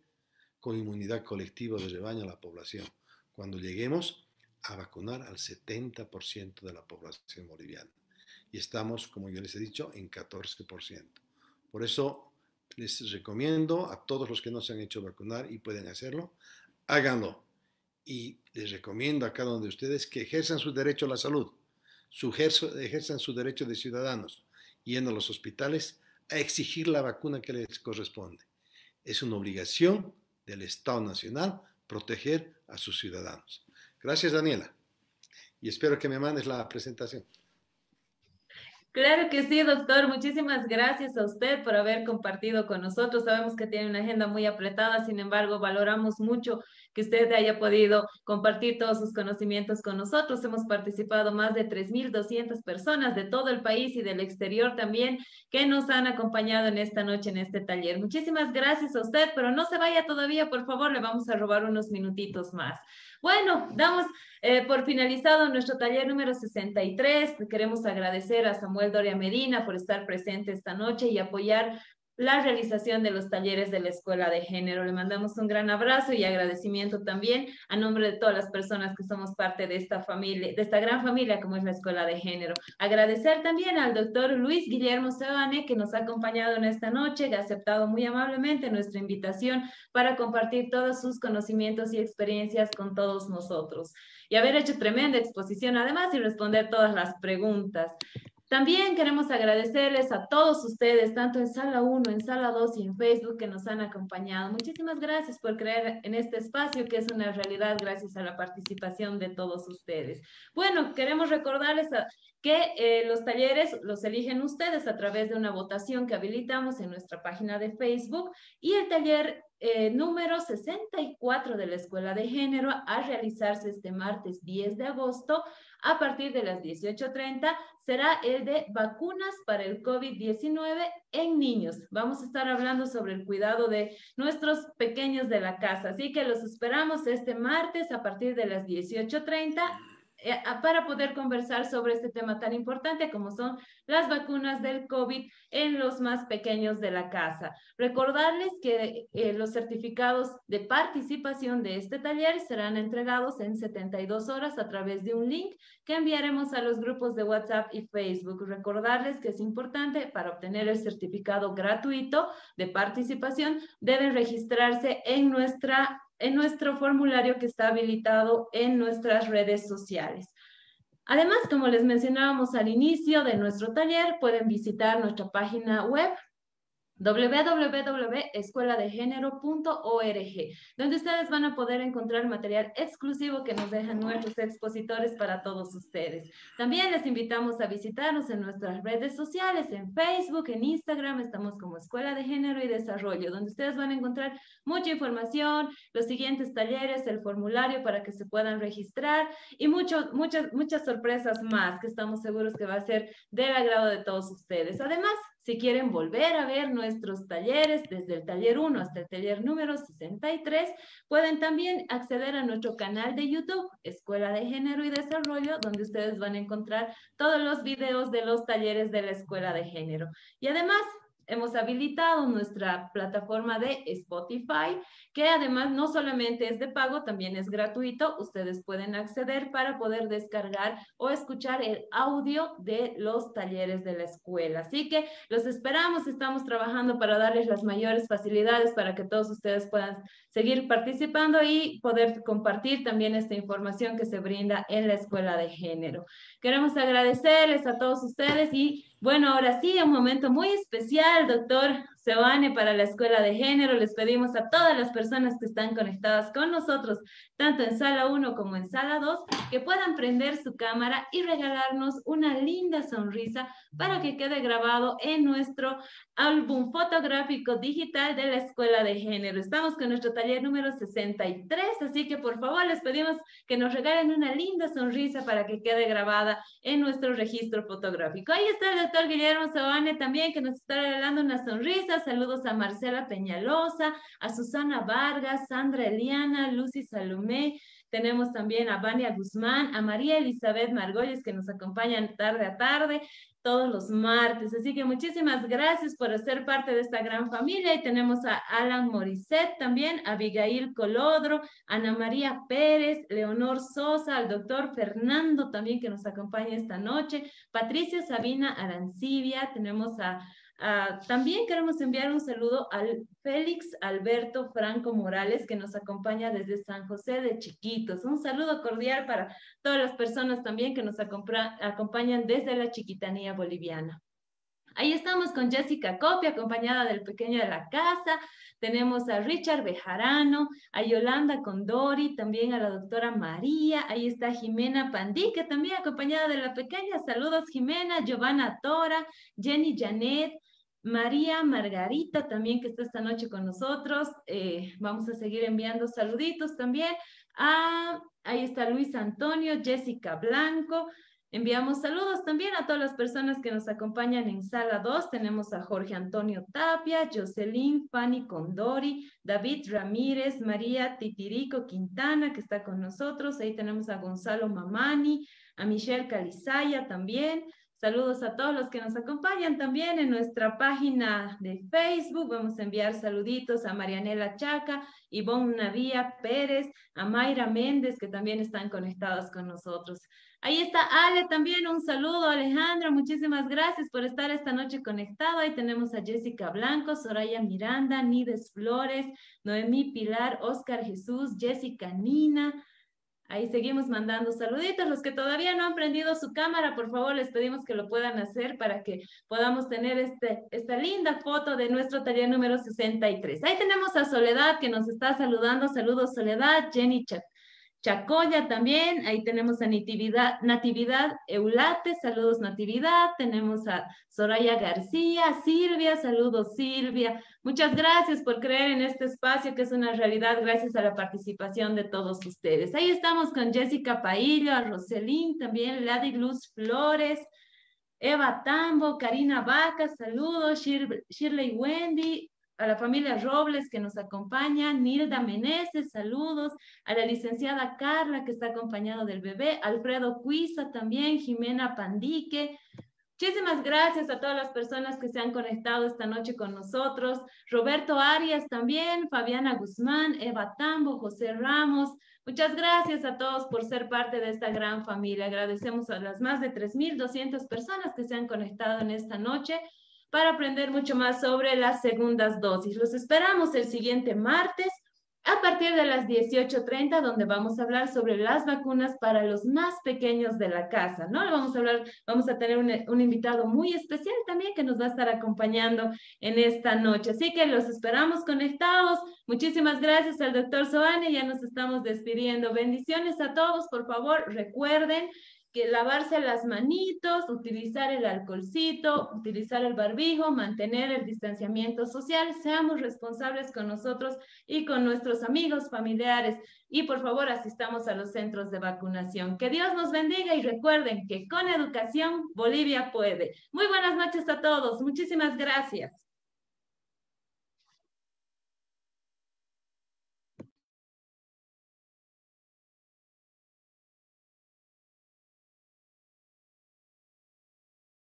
con inmunidad colectiva de rebaño a la población cuando lleguemos a vacunar al 70% de la población boliviana. Y estamos, como yo les he dicho, en 14%. Por eso les recomiendo a todos los que no se han hecho vacunar y pueden hacerlo, háganlo. Y les recomiendo a cada uno de ustedes que ejerzan su derecho a la salud, su ejerzan su derecho de ciudadanos, yendo a los hospitales a exigir la vacuna que les corresponde. Es una obligación del Estado Nacional proteger a sus ciudadanos. Gracias, Daniela. Y espero que me mandes la presentación. Claro que sí, doctor. Muchísimas gracias a usted por haber compartido con nosotros. Sabemos que tiene una agenda muy apretada, sin embargo, valoramos mucho que usted haya podido compartir todos sus conocimientos con nosotros. Hemos participado más de 3.200 personas de todo el país y del exterior también que nos han acompañado en esta noche en este taller. Muchísimas gracias a usted, pero no se vaya todavía, por favor, le vamos a robar unos minutitos más. Bueno, damos eh, por finalizado nuestro taller número 63. Queremos agradecer a Samuel Doria Medina por estar presente esta noche y apoyar la realización de los talleres de la Escuela de Género. Le mandamos un gran abrazo y agradecimiento también a nombre de todas las personas que somos parte de esta familia, de esta gran familia como es la Escuela de Género. Agradecer también al doctor Luis Guillermo Sebane que nos ha acompañado en esta noche, que ha aceptado muy amablemente nuestra invitación para compartir todos sus conocimientos y experiencias con todos nosotros y haber hecho tremenda exposición además y responder todas las preguntas. También queremos agradecerles a todos ustedes, tanto en Sala 1, en Sala 2 y en Facebook, que nos han acompañado. Muchísimas gracias por creer en este espacio, que es una realidad gracias a la participación de todos ustedes. Bueno, queremos recordarles que eh, los talleres los eligen ustedes a través de una votación que habilitamos en nuestra página de Facebook y el taller eh, número 64 de la Escuela de Género a realizarse este martes 10 de agosto a partir de las 18.30 será el de vacunas para el COVID-19 en niños. Vamos a estar hablando sobre el cuidado de nuestros pequeños de la casa, así que los esperamos este martes a partir de las 18.30 eh, para poder conversar sobre este tema tan importante como son las vacunas del COVID en los más pequeños de la casa. Recordarles que eh, los certificados de participación de este taller serán entregados en 72 horas a través de un link que enviaremos a los grupos de WhatsApp y Facebook. Recordarles que es importante para obtener el certificado gratuito de participación, deben registrarse en nuestra en nuestro formulario que está habilitado en nuestras redes sociales. Además, como les mencionábamos al inicio de nuestro taller, pueden visitar nuestra página web www.escueladegénero.org, donde ustedes van a poder encontrar material exclusivo que nos dejan nuestros expositores para todos ustedes. También les invitamos a visitarnos en nuestras redes sociales, en Facebook, en Instagram, estamos como Escuela de Género y Desarrollo, donde ustedes van a encontrar mucha información, los siguientes talleres, el formulario para que se puedan registrar y mucho, muchas, muchas sorpresas más que estamos seguros que va a ser del agrado de todos ustedes. Además, si quieren volver a ver nuestros talleres desde el taller 1 hasta el taller número 63, pueden también acceder a nuestro canal de YouTube, Escuela de Género y Desarrollo, donde ustedes van a encontrar todos los videos de los talleres de la Escuela de Género. Y además, hemos habilitado nuestra plataforma de Spotify, que además no solamente es de pago, también es gratuito. Ustedes pueden acceder para poder descargar o escuchar el audio de los talleres de la escuela. Así que los esperamos, estamos trabajando para darles las mayores facilidades para que todos ustedes puedan seguir participando y poder compartir también esta información que se brinda en la escuela de género. Queremos agradecerles a todos ustedes y bueno, ahora sí, un momento muy especial, doctor Sebane, para la Escuela de Género. Les pedimos a todas las personas que están conectadas con nosotros, tanto en sala 1 como en sala 2, que puedan prender su cámara y regalarnos una linda sonrisa para que quede grabado en nuestro álbum fotográfico digital de la Escuela de Género. Estamos con nuestro taller número 63, así que por favor les pedimos que nos regalen una linda sonrisa para que quede grabada en nuestro registro fotográfico. Ahí está el doctor Guillermo Sabane también, que nos está regalando una sonrisa. Saludos a Marcela Peñalosa, a Susana Vargas, Sandra Eliana, Lucy Salomé, tenemos también a Vania Guzmán, a María Elizabeth Margolles que nos acompañan tarde a tarde, todos los martes. Así que muchísimas gracias por ser parte de esta gran familia. Y tenemos a Alan Morisset también, a Abigail Colodro, Ana María Pérez, Leonor Sosa, al doctor Fernando también que nos acompaña esta noche, Patricia Sabina Arancibia, tenemos a Ah, también queremos enviar un saludo al Félix Alberto Franco Morales, que nos acompaña desde San José de Chiquitos. Un saludo cordial para todas las personas también que nos acompañan desde la chiquitanía boliviana. Ahí estamos con Jessica Copia, acompañada del pequeño de la casa. Tenemos a Richard Bejarano, a Yolanda Condori, también a la doctora María. Ahí está Jimena Pandique, también acompañada de la pequeña. Saludos, Jimena, Giovanna Tora, Jenny Janet, María Margarita también que está esta noche con nosotros. Eh, vamos a seguir enviando saluditos también. Ah, ahí está Luis Antonio, Jessica Blanco. Enviamos saludos también a todas las personas que nos acompañan en sala 2. Tenemos a Jorge Antonio Tapia, Jocelyn, Fanny Condori, David Ramírez, María Titirico Quintana, que está con nosotros. Ahí tenemos a Gonzalo Mamani, a Michelle Calizaya también. Saludos a todos los que nos acompañan también en nuestra página de Facebook. Vamos a enviar saluditos a Marianela Chaca, Ivonne Navía Pérez, a Mayra Méndez, que también están conectados con nosotros. Ahí está Ale también, un saludo Alejandro, muchísimas gracias por estar esta noche conectado. Ahí tenemos a Jessica Blanco, Soraya Miranda, Nides Flores, Noemí Pilar, Oscar Jesús, Jessica Nina, Ahí seguimos mandando saluditos. Los que todavía no han prendido su cámara, por favor, les pedimos que lo puedan hacer para que podamos tener este, esta linda foto de nuestro taller número 63. Ahí tenemos a Soledad que nos está saludando. Saludos, Soledad. Jenny Chacoya también, ahí tenemos a Natividad, Natividad Eulate, saludos Natividad, tenemos a Soraya García, Silvia, saludos Silvia. Muchas gracias por creer en este espacio que es una realidad gracias a la participación de todos ustedes. Ahí estamos con Jessica Paillo, a Roselín también, Lady Luz Flores, Eva Tambo, Karina Vaca, saludos, Shirley Wendy, a la familia Robles que nos acompaña, Nilda Meneses, saludos, a la licenciada Carla que está acompañado del bebé, Alfredo Cuiza también, Jimena Pandique. Muchísimas gracias a todas las personas que se han conectado esta noche con nosotros. Roberto Arias también, Fabiana Guzmán, Eva Tambo, José Ramos. Muchas gracias a todos por ser parte de esta gran familia. Agradecemos a las más de 3.200 personas que se han conectado en esta noche para aprender mucho más sobre las segundas dosis. Los esperamos el siguiente martes a partir de las 18.30, donde vamos a hablar sobre las vacunas para los más pequeños de la casa, ¿no? Vamos a hablar, vamos a tener un, un, invitado muy especial también que nos va a estar acompañando en esta noche. Así que los esperamos conectados. Muchísimas gracias al doctor Soane, ya nos estamos despidiendo. Bendiciones a todos, por favor, recuerden que lavarse las manitos, utilizar el alcoholcito, utilizar el barbijo, mantener el distanciamiento social, seamos responsables con nosotros y con nuestros amigos, familiares y por favor asistamos a los centros de vacunación. Que Dios nos bendiga y recuerden que con educación Bolivia puede. Muy buenas noches a todos. Muchísimas gracias.